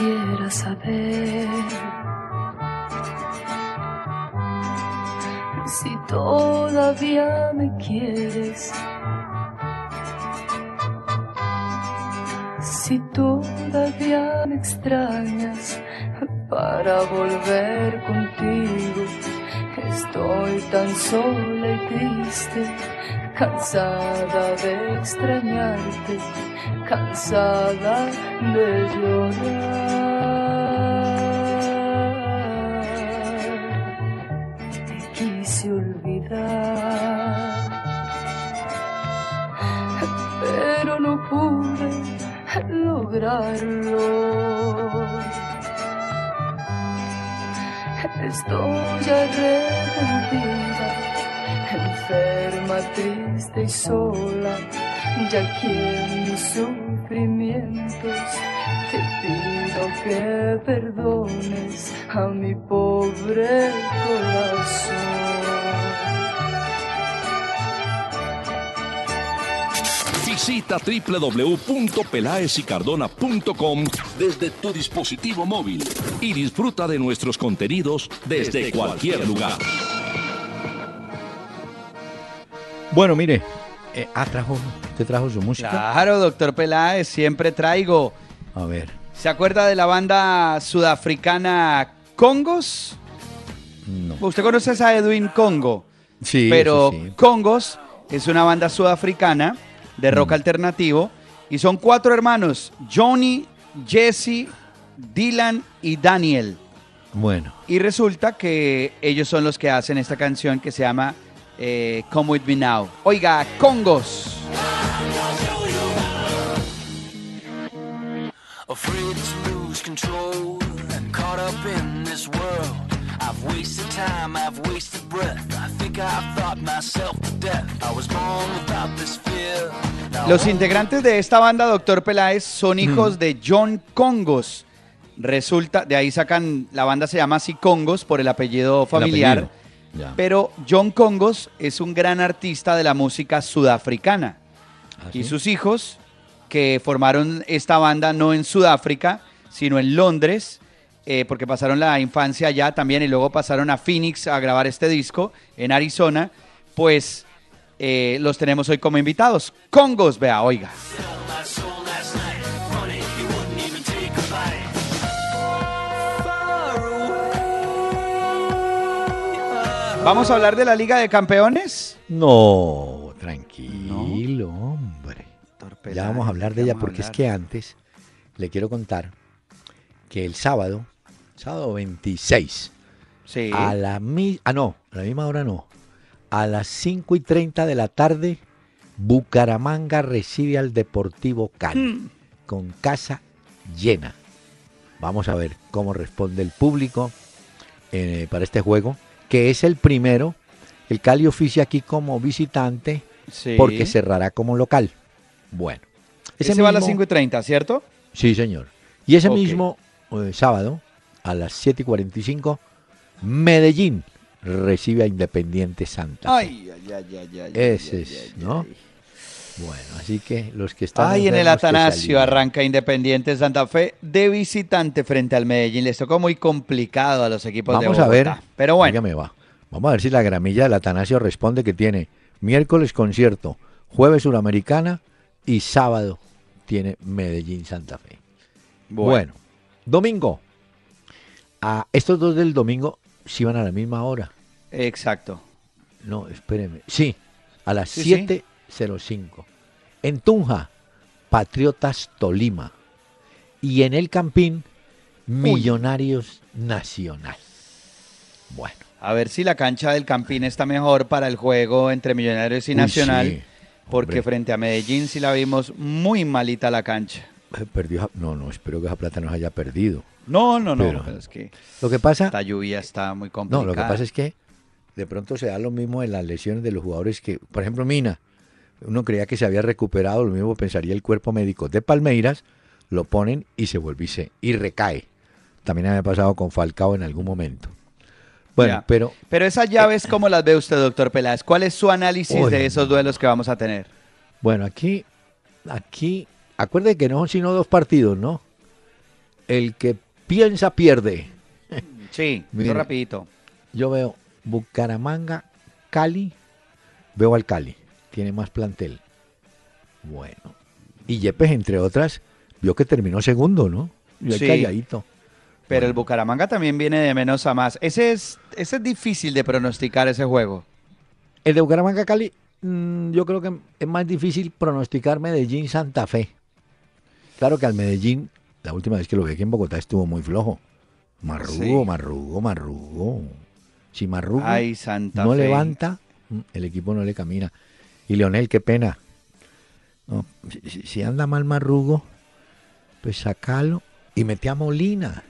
Quisiera saber si todavía me quieres, si todavía me extrañas para volver contigo. Estoy tan sola y triste, cansada de extrañarte, cansada de llorar. Te quise olvidar, pero no pude lograrlo. Estoy arrepentida, enferma, triste y sola, ya que en mis sufrimientos te pido que perdones a mi pobre corazón. Visita www.pelaesicardona.com desde tu dispositivo móvil y disfruta de nuestros contenidos desde cualquier lugar. Bueno, mire, eh, ah, trajo, usted trajo su música. Claro, doctor Peláez, siempre traigo. A ver, ¿Se acuerda de la banda sudafricana Congos? No. Usted conoce a Edwin Congo, Sí, pero sí. Congos es una banda sudafricana de Mm. rock alternativo y son cuatro hermanos, Johnny, Jesse, Dylan y Daniel. Bueno, Y resulta que ellos son los que hacen esta canción que se llama eh, Come With Me Now. Oiga, Congos. Afraid to lose control, caught up in this world. I've wasted time, I've wasted breath. I think I've thought myself to death. I was born without this fear. Los integrantes de esta banda, Doctor Peláez, son hijos de John Congos. Resulta, de ahí sacan, la banda se llama así Congos por el apellido el familiar. apellido. Ya. Pero John Congos es un gran artista de la música sudafricana. ¿Ah, Y sus hijos, que formaron esta banda no en Sudáfrica, sino en Londres, eh, porque pasaron la infancia allá también y luego pasaron a Phoenix a grabar este disco en Arizona, pues eh, los tenemos hoy como invitados. Congos, vea, oiga. Vamos a hablar de la Liga de Campeones. No, tranquilo, hombre. Doctor Ya vamos a hablar de ¿qué ella porque es que antes le quiero contar que el sábado, sábado 26, Sí. a la mi- ah no, a la misma hora no, a las 5 y 30 de la tarde, Bucaramanga recibe al Deportivo Cali con casa llena. Vamos a ver cómo responde el público eh, para este juego, que es el primero. El Cali oficia aquí como visitante Sí. porque cerrará como local. Bueno. Ese, va a las mismo- 5 y 30, ¿cierto? Sí, señor. Y ese mismo eh, sábado, a las 7 y 45, Medellín recibe a Independiente Santa. Fe. Ay, ay, ay, ay, ay. Ese ay, es, ay, ¿no? ay. Bueno, así que los que están. Ay, en el Atanasio arranca Independiente Santa Fe de visitante frente al Medellín. Les tocó muy complicado a los equipos de Vamos a Bogotá. ver. Pero bueno, Óigame, va. Vamos a ver si la gramilla del Atanasio responde que tiene miércoles concierto, jueves Suramericana y sábado tiene Medellín Santa Fe. Bueno, domingo. A estos dos del domingo sí van a la misma hora. Exacto. No, espéreme. Sí, a las Sí, sí. 7.05. En Tunja, Patriotas Tolima. Y en el Campín, Millonarios Nacional. Bueno. A ver si la cancha del Campín está mejor para el juego entre Millonarios y Uy, Nacional. sí, porque hombre. frente a Medellín sí la vimos muy malita la cancha. Eh, Perdió, no, no, espero que esa plata no se haya perdido. No, no, no. Pero- pero es que Lo que pasa, esta lluvia está muy complicada. no, lo que pasa es que de pronto se da lo mismo en las lesiones de los jugadores que, por ejemplo, Mina, uno creía que se había recuperado, lo mismo pensaría el cuerpo médico de Palmeiras, lo ponen y se vuelve y recae. También había pasado con Falcao en algún momento. Bueno, Ya. pero Pero esas llaves, ¿cómo las ve usted, doctor Peláez? ¿Cuál es su análisis de esos duelos que vamos a tener? bueno, aquí, aquí, acuerde que no son sino dos partidos, ¿no? El que piensa pierde. Sí, Mire. yo rapidito. Yo veo Bucaramanga, Cali, veo al Cali, tiene más plantel. Bueno. Y Yepes, entre otras, vio que terminó segundo, ¿no? Y ahí Sí. calladito. Pero el. Bucaramanga también viene de menos a más. Ese es, ese es difícil de pronosticar ese juego. El de Bucaramanga, Cali, mm, yo creo que es más difícil pronosticar Medellín-Santa Fe. Claro que al Medellín, la última vez que lo vi aquí en Bogotá estuvo muy flojo. Marrugo, Sí. marrugo, marrugo. Si marrugo Ay, Santa no Fe. levanta, mm, el equipo no le camina. Y Leonel, qué pena. No, si, anda mal marrugo, pues sacalo y mete a Molina.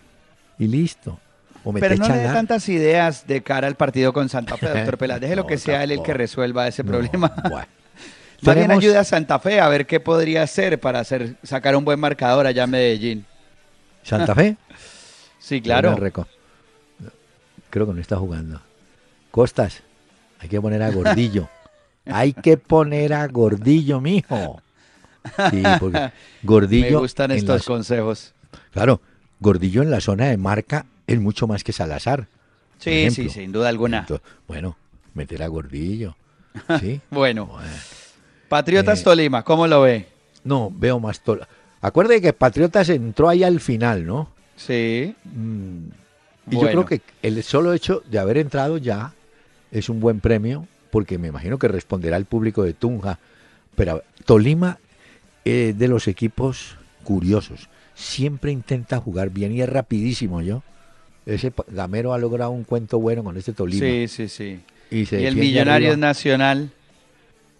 Y listo. O Pero no le dé tantas ideas de cara al partido con Santa Fe, doctor Peláez. Déjelo No, que sea él el que resuelva ese No, problema. bueno. Más bien ayude a Santa Fe a ver qué podría hacer para hacer, sacar un buen marcador allá en Medellín. Santa Fe. Sí, claro. Creo que no está jugando. Costas, hay que poner a Gordillo. Hay que poner a Gordillo, mijo. Sí, porque Gordillo. Me gustan estos las- consejos. Claro, Gordillo en la zona de marca es mucho más que Salazar. Sí, ejemplo. sí, sin duda alguna. Entonces, bueno, meter a Gordillo. ¿Sí? Bueno, Bueno. Patriotas Eh, Tolima, ¿cómo lo ve? No, veo más tola. Acuerde que Patriotas entró ahí al final, ¿no? Sí. Mm, Y yo creo que el solo hecho de haber entrado ya es un buen premio, porque me imagino que responderá el público de Tunja. Pero Tolima es de los equipos curiosos. Siempre intenta jugar bien y es rapidísimo, yo. Ese Gamero ha logrado un cuento bueno con este Tolima. Sí, sí, sí. Y, se Y el Millonarios arriba. Nacional.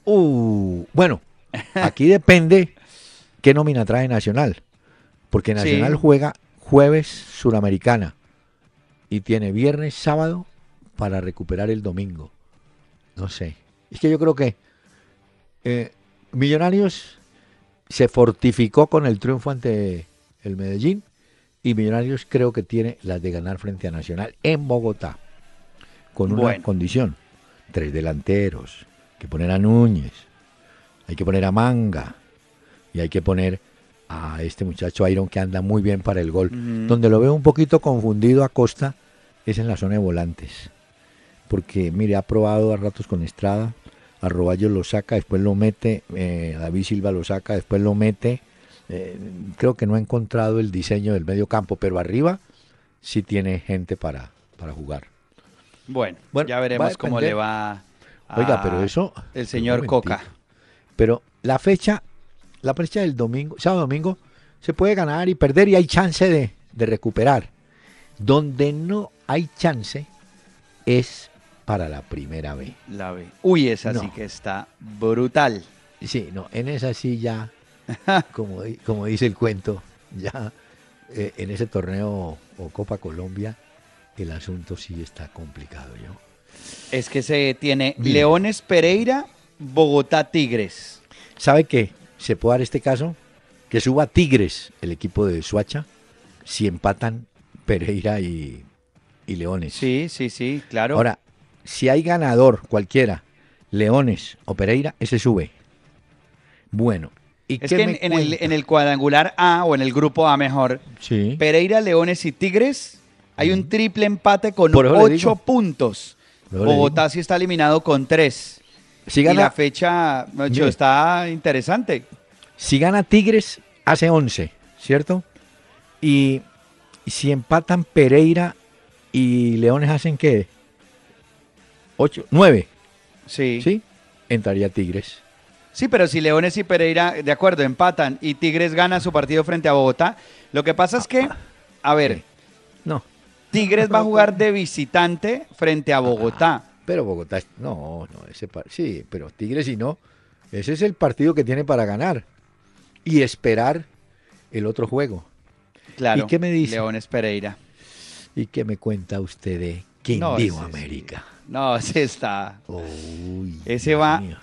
Uh, bueno, aquí depende qué nómina trae Nacional. Porque Nacional Sí. juega jueves Suramericana y tiene viernes, sábado para recuperar el domingo. No sé. Es que yo creo que eh, Millonarios se fortificó con el triunfo ante el Medellín y Millonarios creo que tiene las de ganar frente a Nacional en Bogotá. Con una Bueno. condición. Tres delanteros. Hay que poner a Núñez. Hay que poner a Manga. Y hay que poner a este muchacho Iron que anda muy bien para el gol. Donde lo veo un poquito confundido a Costa es en la zona de volantes. Porque, mire, ha probado a ratos con Estrada, a Roballo lo saca, después lo mete, eh, David Silva lo saca, después lo mete. Eh, creo que no ha encontrado el diseño del medio campo, pero arriba sí tiene gente para, para jugar. Bueno, Bueno, ya veremos cómo le va a Oiga, pero eso... el señor Coca. Pero la fecha, la fecha del domingo, sábado domingo, se puede ganar y perder y hay chance de, de recuperar. Donde no hay chance es para la primera vez. La ve. Uy, esa sí que está brutal. Sí, no, en esa sí ya, como, di- como dice el cuento, ya eh, en ese torneo o Copa Colombia, el asunto sí está complicado, ¿yo? Es que se tiene. Leones Pereira, Bogotá Tigres. ¿Sabe qué? Se puede dar este caso, que suba Tigres, el equipo de Suacha, si empatan Pereira y, y Leones. Sí, sí, sí, claro. Ahora, si hay ganador cualquiera, Leones o Pereira, ese sube. Bueno, ¿y es qué que en, en el, cuenta? en el cuadrangular A o en el grupo A mejor, Sí. Pereira, Leones y Tigres, hay un triple empate con ocho puntos. Bogotá sí está eliminado con tres. Si Y la gana, fecha, está interesante. si gana Tigres, hace 11, ¿cierto? Y si empatan Pereira y Leones hacen qué? 8, 9, Sí. ¿sí? Entraría Tigres. Sí, pero si Leones y Pereira, de acuerdo, empatan y Tigres gana su partido frente a Bogotá, lo que pasa es que, a ver. No, Tigres va a jugar de visitante frente a Bogotá. pero Bogotá, no, no, ese sí, pero Tigres si no, ese es el partido que tiene para ganar y esperar el otro juego. Claro. ¿Y qué me dice? Leones Pereira. ¿Y qué me cuenta usted de No, Quindío sí. América? No, ese está Uy, Ese va- mío.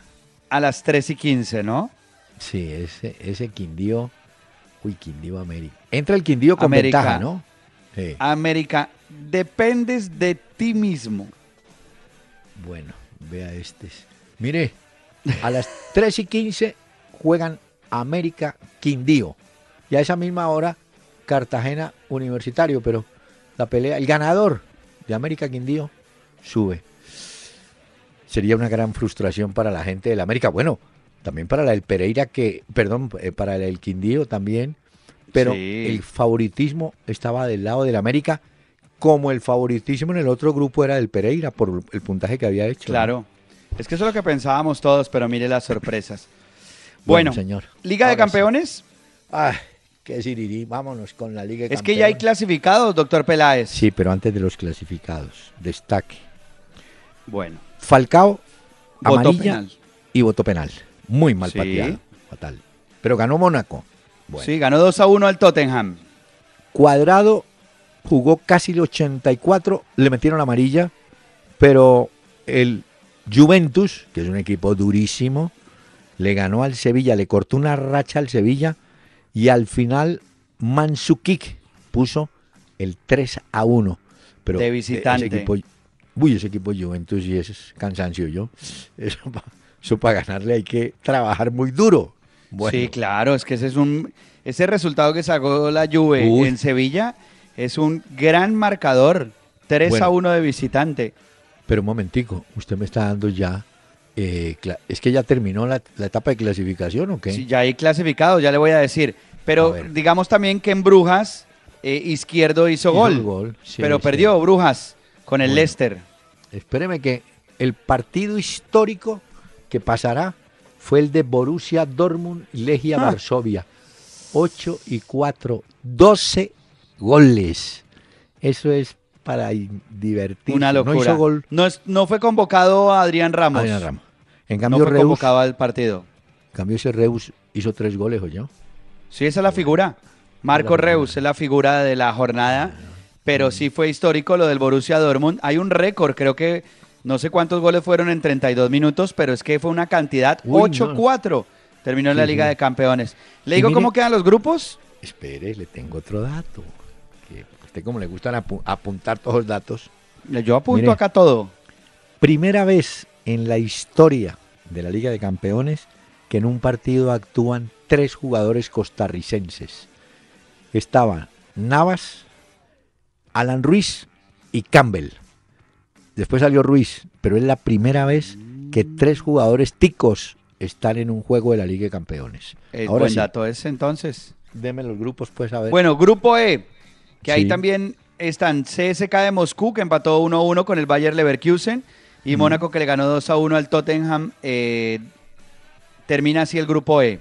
a las 3 y 15, ¿no? Sí, ese, ese Quindío. Uy, Quindío América. Entra el Quindío con América. ventaja, ¿no? Sí. América, dependes de ti mismo. Bueno, vea este. Mire, a las 3 y 15 juegan América Quindío. Y a esa misma hora, Cartagena Universitario. Pero la pelea, el ganador de América Quindío sube. Sería una gran frustración para la gente del América. Bueno, también para la del Pereira, que, perdón, eh, para del Quindío también. Pero Sí. el favoritismo estaba del lado del América, como el favoritismo en el otro grupo era del Pereira por el puntaje que había hecho. ¿no? Claro. Es que eso es lo que pensábamos todos, pero mire las sorpresas. Bueno, Bueno, señor. Liga de sí. Campeones. Ay, qué sirirí. Vámonos con la Liga de Es que ya hay clasificados, doctor Peláez. Sí, pero antes de los clasificados, destaque. Bueno, Falcao, amarilla penal. y votó penal. Muy mal Sí. pateado. Fatal. Pero ganó Mónaco. Bueno. sí, ganó 2 a 1 al Tottenham. Cuadrado jugó casi el 84, le metieron amarilla, pero el Juventus, que es un equipo durísimo, le ganó al Sevilla, le cortó una racha al Sevilla y al final Mansukik puso el 3 a 1. Pero De visitante. Ese equipo, uy, ese equipo Juventus y ese es cansancio yo. Eso para ganarle hay que trabajar muy duro. Bueno, Sí, claro, es que ese es un ese resultado que sacó la Juve Uy. en Sevilla es un gran marcador. 3 Bueno. a 1 de visitante. Pero un momentico, usted me está dando ya. eh, ¿Es que ya terminó la, la etapa de clasificación o qué? Sí, ya hay clasificados, ya le voy a decir. Pero digamos también que en Brujas eh, Izquierdo hizo, Hizo gol, el gol, sí, pero sí. perdió Brujas con el Bueno. Leicester. Espéreme que el partido histórico que pasará fue el de Borussia Dortmund Legia Ah. Varsovia. 8 y 4, 12 goles. Eso es para divertirse. Una locura. No hizo gol No, es- no fue convocado Adrián Ramos. Adrián Ramos. En No cambio, fue Reus, convocado al partido. en cambio ese Reus hizo tres goles, ¿o yo? Sí, esa es la figura. Marco. Reus es la figura de la jornada, pero sí fue histórico lo del Borussia Dortmund. Hay un récord, creo que no sé cuántos goles fueron en 32 minutos, pero es que fue una cantidad, Uy, 8-4. Terminó en la Liga de Campeones. Le digo mire- cómo quedan los grupos. Espere, le tengo otro dato. Que a usted como le gustan apu- apuntar todos los datos. Yo apunto Mire. acá todo. Primera vez en la historia de la Liga de Campeones que en un partido actúan tres jugadores costarricenses. Estaban Navas, Alan Ruiz y Campbell. Después salió Ruiz, pero es la primera vez que tres jugadores ticos están en un juego de la Liga de Campeones. El Ahora buen sí, dato es entonces. deme los grupos pues a ver. Bueno, grupo E, que ahí también están CSK de Moscú, que empató 1-1 con el Bayer Leverkusen, y Mónaco, que le ganó 2-1 al Tottenham. eh, termina así el grupo E.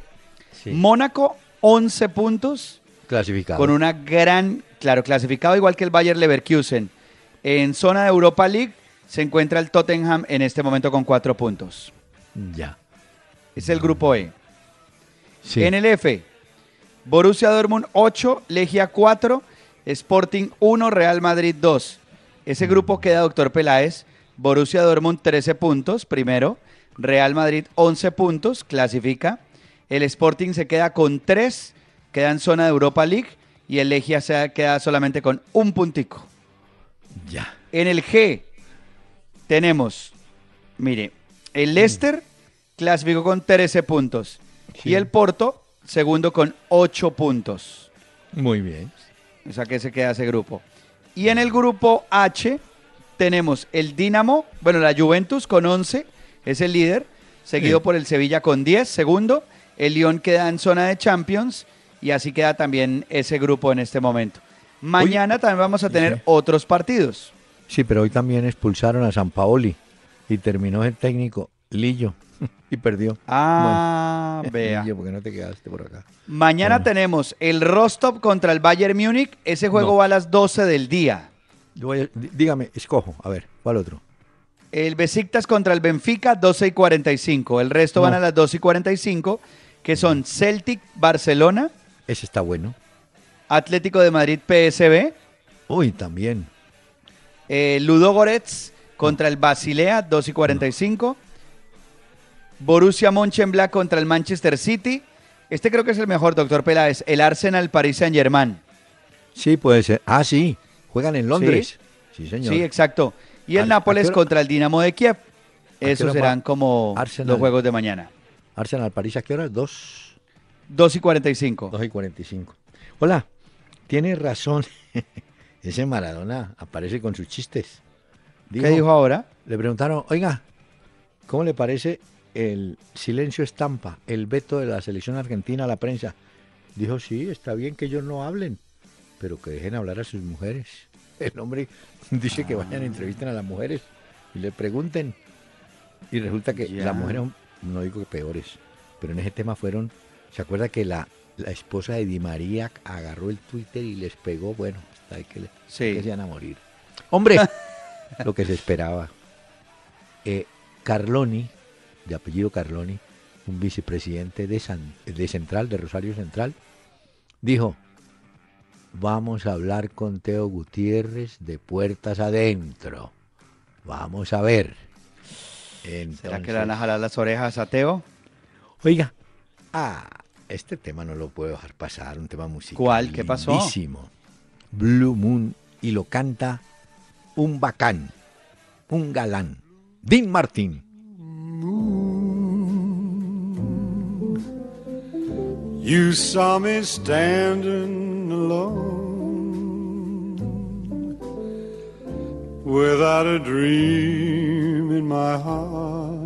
Sí. Mónaco, 11 puntos, clasificado. con una gran, claro, clasificado igual que el Bayer Leverkusen. En zona de Europa League se encuentra el Tottenham en este momento con 4 puntos. Ya. Es el grupo E. Sí. En el F, Borussia Dortmund 8, Legia 4, Sporting 1, Real Madrid 2. Ese grupo queda, doctor Peláez, Borussia Dortmund 13 puntos, primero, Real Madrid 11 puntos, clasifica. El Sporting se queda con 3, queda en zona de Europa League, y el Legia se queda solamente con un puntico. Ya. En el G tenemos, mire, el Leicester clasificó con 13 puntos Sí. y el Porto segundo con 8 puntos. Muy bien. O sea que se queda ese grupo. Y en el grupo H tenemos el Dinamo, bueno, la Juventus con 11, es el líder, seguido Sí. por el Sevilla con 10, segundo. El Lyon queda en zona de Champions y así queda también ese grupo en este momento. Mañana también vamos a tener Sí. otros partidos. Sí, pero hoy también expulsaron a San Paoli y terminó el técnico Lillo y perdió. Ah, Bueno, vea. Lillo, no te quedaste por acá. Mañana Bueno. tenemos el Rostov contra el Bayern Múnich. Ese juego No. va a las 12 del día. A- dígame, escojo, a ver, ¿cuál otro? El Besiktas contra el Benfica, 12 y 45. El resto van a las 12 y 45, que son Celtic, Barcelona, Ese está bueno. Atlético de Madrid, PSB, Uy, también. eh, Ludogorets contra el Basilea, 2 y 45. Borussia Mönchengladbach contra el Manchester City. Este creo que es el mejor, doctor Peláez. El Arsenal, Paris Saint-Germain. Sí, puede ser. Ah, sí, juegan en Londres. Sí, señor. Sí, exacto. Y el ¿A- a Nápoles contra el Dinamo de Kiev. Esos serán como Arsenal? los juegos de mañana. Arsenal París, ¿a qué hora? Dos, 2 y 45. dos y cuarenta y cinco. Hola, tiene razón. Ese Maradona aparece con sus chistes. ¿Qué dijo ahora? Le preguntaron, oiga, ¿cómo le parece el silencio estampa, el veto de la selección argentina a la prensa? Dijo, sí, está bien que ellos no hablen, pero que dejen hablar a sus mujeres. El hombre dice que vayan entrevisten a las mujeres y le pregunten. Y resulta que Ya. las mujeres, no digo que peores, pero en ese tema fueron, ¿se acuerda que la, la esposa de Di María agarró el Twitter y les pegó? Bueno, hasta ahí que, le, Sí. que se iban a morir. Hombre, lo que se esperaba. Eh, Carloni, de apellido Carloni, un vicepresidente de, San- de Central, de Rosario Central, dijo, vamos a hablar con Teo Gutiérrez de puertas adentro. Vamos a ver. ¿Será que le van a jalar las orejas a Teo? Oiga, ah, este tema no lo puedo dejar pasar, un tema musical. ¿Cuál? ¿Qué pasó? lindísimo. Blue Moon y lo canta un bacán, un galán, Dean Martin. You saw me standing alone without a dream in my heart,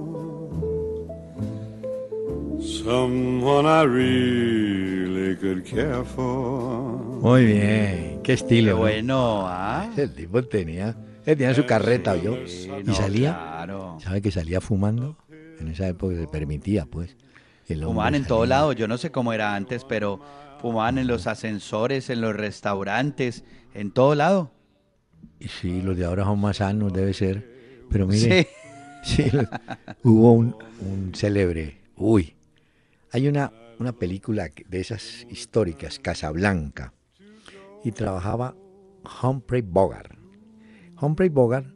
Someone I really could care for. Muy bien, qué estilo. Qué ¿no? bueno, ¿ah? El tipo tenía, él tenía su carreta, yo. Sí, Y no, salía, claro. ¿sabe que salía fumando? En esa época se permitía, pues. Fumaban en todo salía. lado, yo no sé cómo era antes, pero fumaban en los ascensores, en los restaurantes, en todo lado. Y sí, los de ahora son más sanos, debe ser. Pero mire, Sí. sí, hubo un, un célebre, uy, hay una, una película de esas históricas, Casablanca, y trabajaba Humphrey Bogart. Humphrey Bogart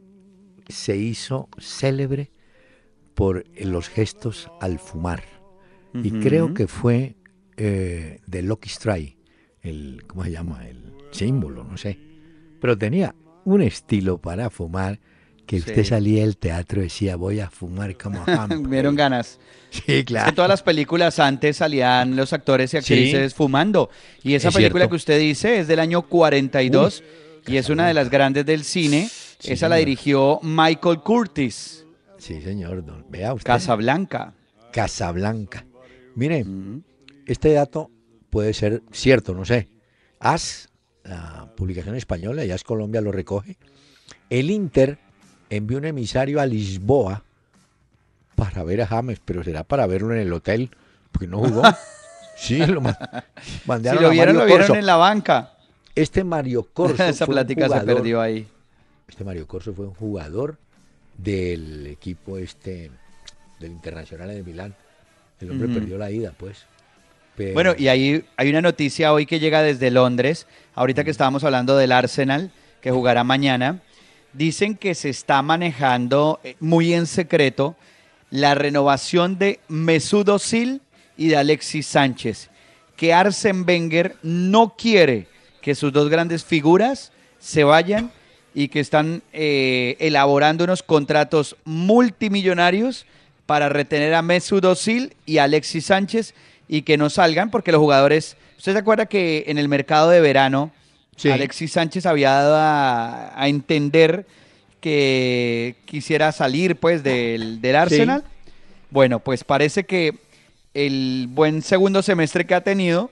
se hizo célebre por los gestos al fumar. Y creo que fue eh, de Lucky Strike, el, ¿cómo se llama? El símbolo, no sé. Pero tenía un estilo para fumar que usted Sí. salía del teatro y decía, voy a fumar como Humphrey. Me dieron ganas. Sí, Es claro. que todas las películas antes salían los actores y Sí. actrices fumando. Y esa Es película cierto. que usted dice es del año 42 y es una de las grandes del cine. Sí, esa la dirigió Michael Curtis. Sí, señor. don- Vea usted. Casablanca. Casablanca. Mire, este dato puede ser cierto, no sé. AS, la publicación española, y AS Colombia lo recoge. El Inter envió un emisario a Lisboa para ver a James, pero será para verlo en el hotel, porque no jugó. Sí, lo ma- Si mandaron lo a vieron, Mario lo vieron Corso. en la banca. Este Mario Corso Esa fue un plática se perdió ahí. Este Mario Corso fue un jugador del equipo este del Internacional de Milán. El hombre perdió la ida, pues. Pero- Bueno, y ahí hay una noticia hoy que llega desde Londres, ahorita que estábamos hablando del Arsenal, que jugará mañana. Dicen que se está manejando eh, muy en secreto la renovación de Mesut Özil y de Alexis Sánchez, que Arsen Wenger no quiere que sus dos grandes figuras se vayan y que están eh, elaborando unos contratos multimillonarios para retener a Mesut Özil y a Alexis Sánchez y que no salgan porque los jugadores, ¿usted se acuerda que en el mercado de verano Sí. Alexis Sánchez había dado a, a entender que quisiera salir pues del, del Arsenal? Bueno, pues parece que el buen segundo semestre que ha tenido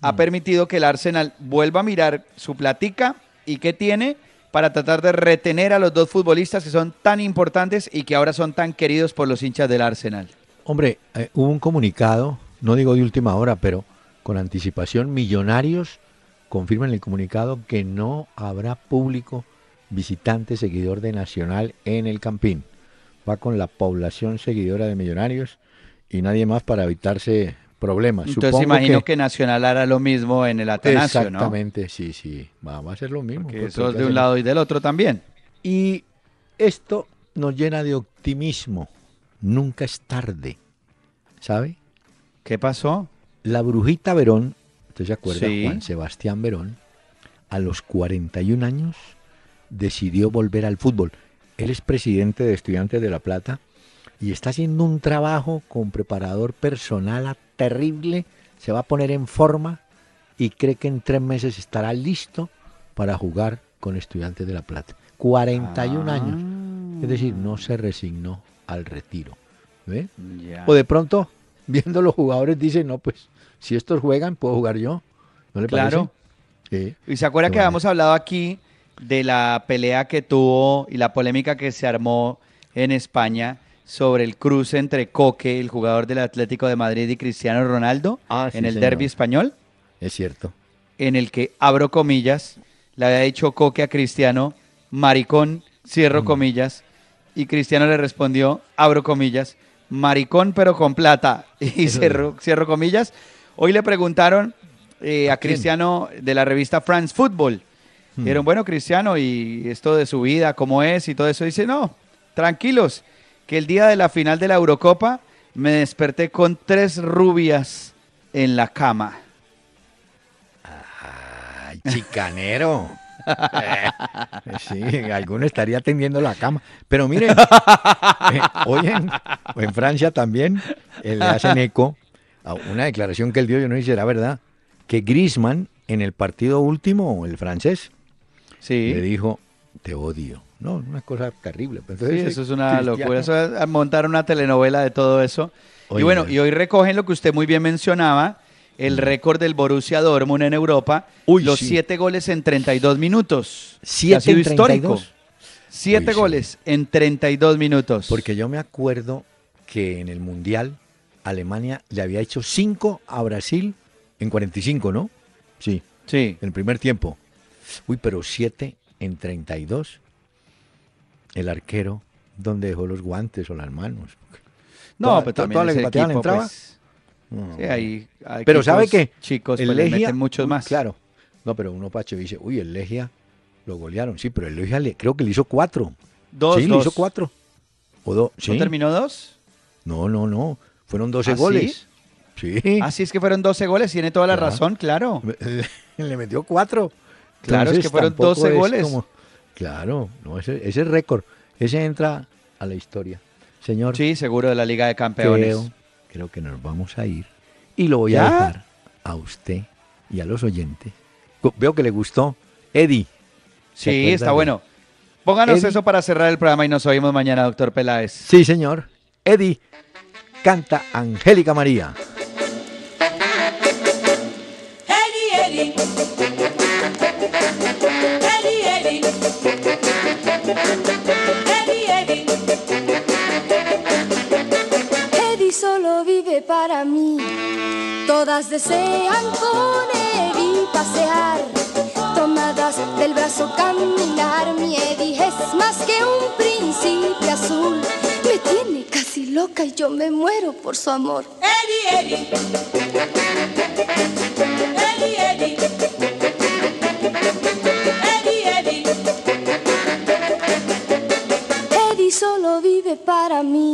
ha permitido que el Arsenal vuelva a mirar su platica y qué tiene para tratar de retener a los dos futbolistas que son tan importantes y que ahora son tan queridos por los hinchas del Arsenal. Hombre, eh, hubo un comunicado, no digo de última hora, pero con anticipación, Millonarios confirman el comunicado que no habrá público visitante seguidor de Nacional en el Campín. Va con la población seguidora de Millonarios y nadie más para evitarse problemas. Entonces Supongo imagino que... Nacional hará lo mismo en el Atanasio, ¿no? Exactamente, sí, sí. Va, va a ser lo mismo. Que porque eso es de un lado y del otro también. Y esto nos llena de optimismo. Nunca es tarde. ¿Sabe? ¿Qué pasó? La brujita Verón, ¿usted se acuerda? Sí. Juan Sebastián Verón, a los 41 años decidió volver al fútbol. Él es presidente de Estudiantes de La Plata y está haciendo un trabajo con preparador personal terrible. Se va a poner en forma y cree que en tres meses estará listo para jugar con Estudiantes de La Plata. 41 años. Es decir, no se resignó al retiro. O de pronto, viendo los jugadores, dicen, no, pues, si estos juegan, puedo jugar yo. ¿No le Claro. parece? Sí. ¿Y se acuerda que bueno. habíamos hablado aquí de la pelea que tuvo y la polémica que se armó en España sobre el cruce entre Coque, el jugador del Atlético de Madrid, y Cristiano Ronaldo Ah, sí, en el señor. derby español? Es cierto. en el que, abro comillas, le había dicho Coque a Cristiano, maricón, cierro comillas, y Cristiano le respondió, abro comillas, maricón pero con plata, y Eso cerro- cierro comillas. Hoy le preguntaron eh, a. Cristiano de la revista France Football, Hmm. dijeron, bueno, Cristiano, y esto de su vida, cómo es, y todo eso, dice, no, tranquilos, que el día de la final de la Eurocopa me desperté con tres rubias en la cama. Ay, chicanero. Eh, sí, alguno estaría tendiendo la cama. Pero miren, eh, hoy en, en Francia también eh, le hacen eco una declaración que él dio, yo no sé si será verdad, que Griezmann en el partido último, el francés, Sí. le dijo, te odio. No, una cosa terrible. Pues Sí, entonces, eso es una Cristiano- locura. Eso es montar una telenovela de todo eso. y bueno, y hoy recogen lo que usted muy bien mencionaba, el récord del Borussia Dortmund en Europa. Uy, los sí. siete goles en 32 minutos. ¿Siete ha sido en histórico. 32? Siete Uy, sí. goles en 32 minutos. Porque yo me acuerdo que en el Mundial Alemania le había hecho 5 a Brasil en 45, ¿no? Sí, Sí. en el primer tiempo. Uy, pero 7 en 32. El arquero, ¿dónde dejó los guantes o las manos? No, Toda- pero también toda la ese que equipo, entraba. pues, No. sí, ahí, hay Pero ¿sabe qué? Chicos, El pues le Legia- meten muchos más. Claro. No, pero uno Pacho dice, uy, el Legia lo golearon. Sí, pero el Legia le- creo que le hizo 4. Dos, sí, le dos. hizo 4. O dos. ¿No Sí. terminó dos? No, no, no. Fueron 12 ¿Ah, goles. Sí. Así es que fueron 12 goles, tiene toda la Claro. razón, claro. Le metió 4. Claro, es que fueron 12 goles. Claro, no, ese, ese récord. Ese entra a la historia. Señor, Sí, seguro de la Liga de Campeones. creo, creo que nos vamos a ir. Y lo voy ¿Ya? a dejar a usted y a los oyentes. Veo que le gustó. Eddie. ¿se Sí, está de- bueno. Pónganos Eddie. eso para cerrar el programa y nos oímos mañana, doctor Peláez. Sí, señor. Eddie canta Angélica María. Eddie, Eddie. Eddie, Eddie. Eddie, Eddie. Eddie solo vive para mí. Todas desean con Eddie pasear. Tomadas del brazo caminar. Mi Eddie es más que un príncipe azul. Tiene casi loca y yo me muero por su amor. Eddie, Eddie. Eddie, Eddie. Eddie, Eddie. Eddie solo vive para mí.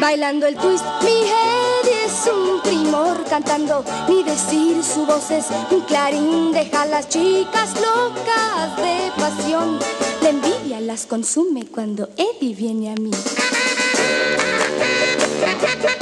Bailando el twist, mi Eddie es un primor cantando. Ni decir su voz es un clarín. Deja a las chicas locas de pasión. La envidia las consume cuando Eddie viene a mí. tap tap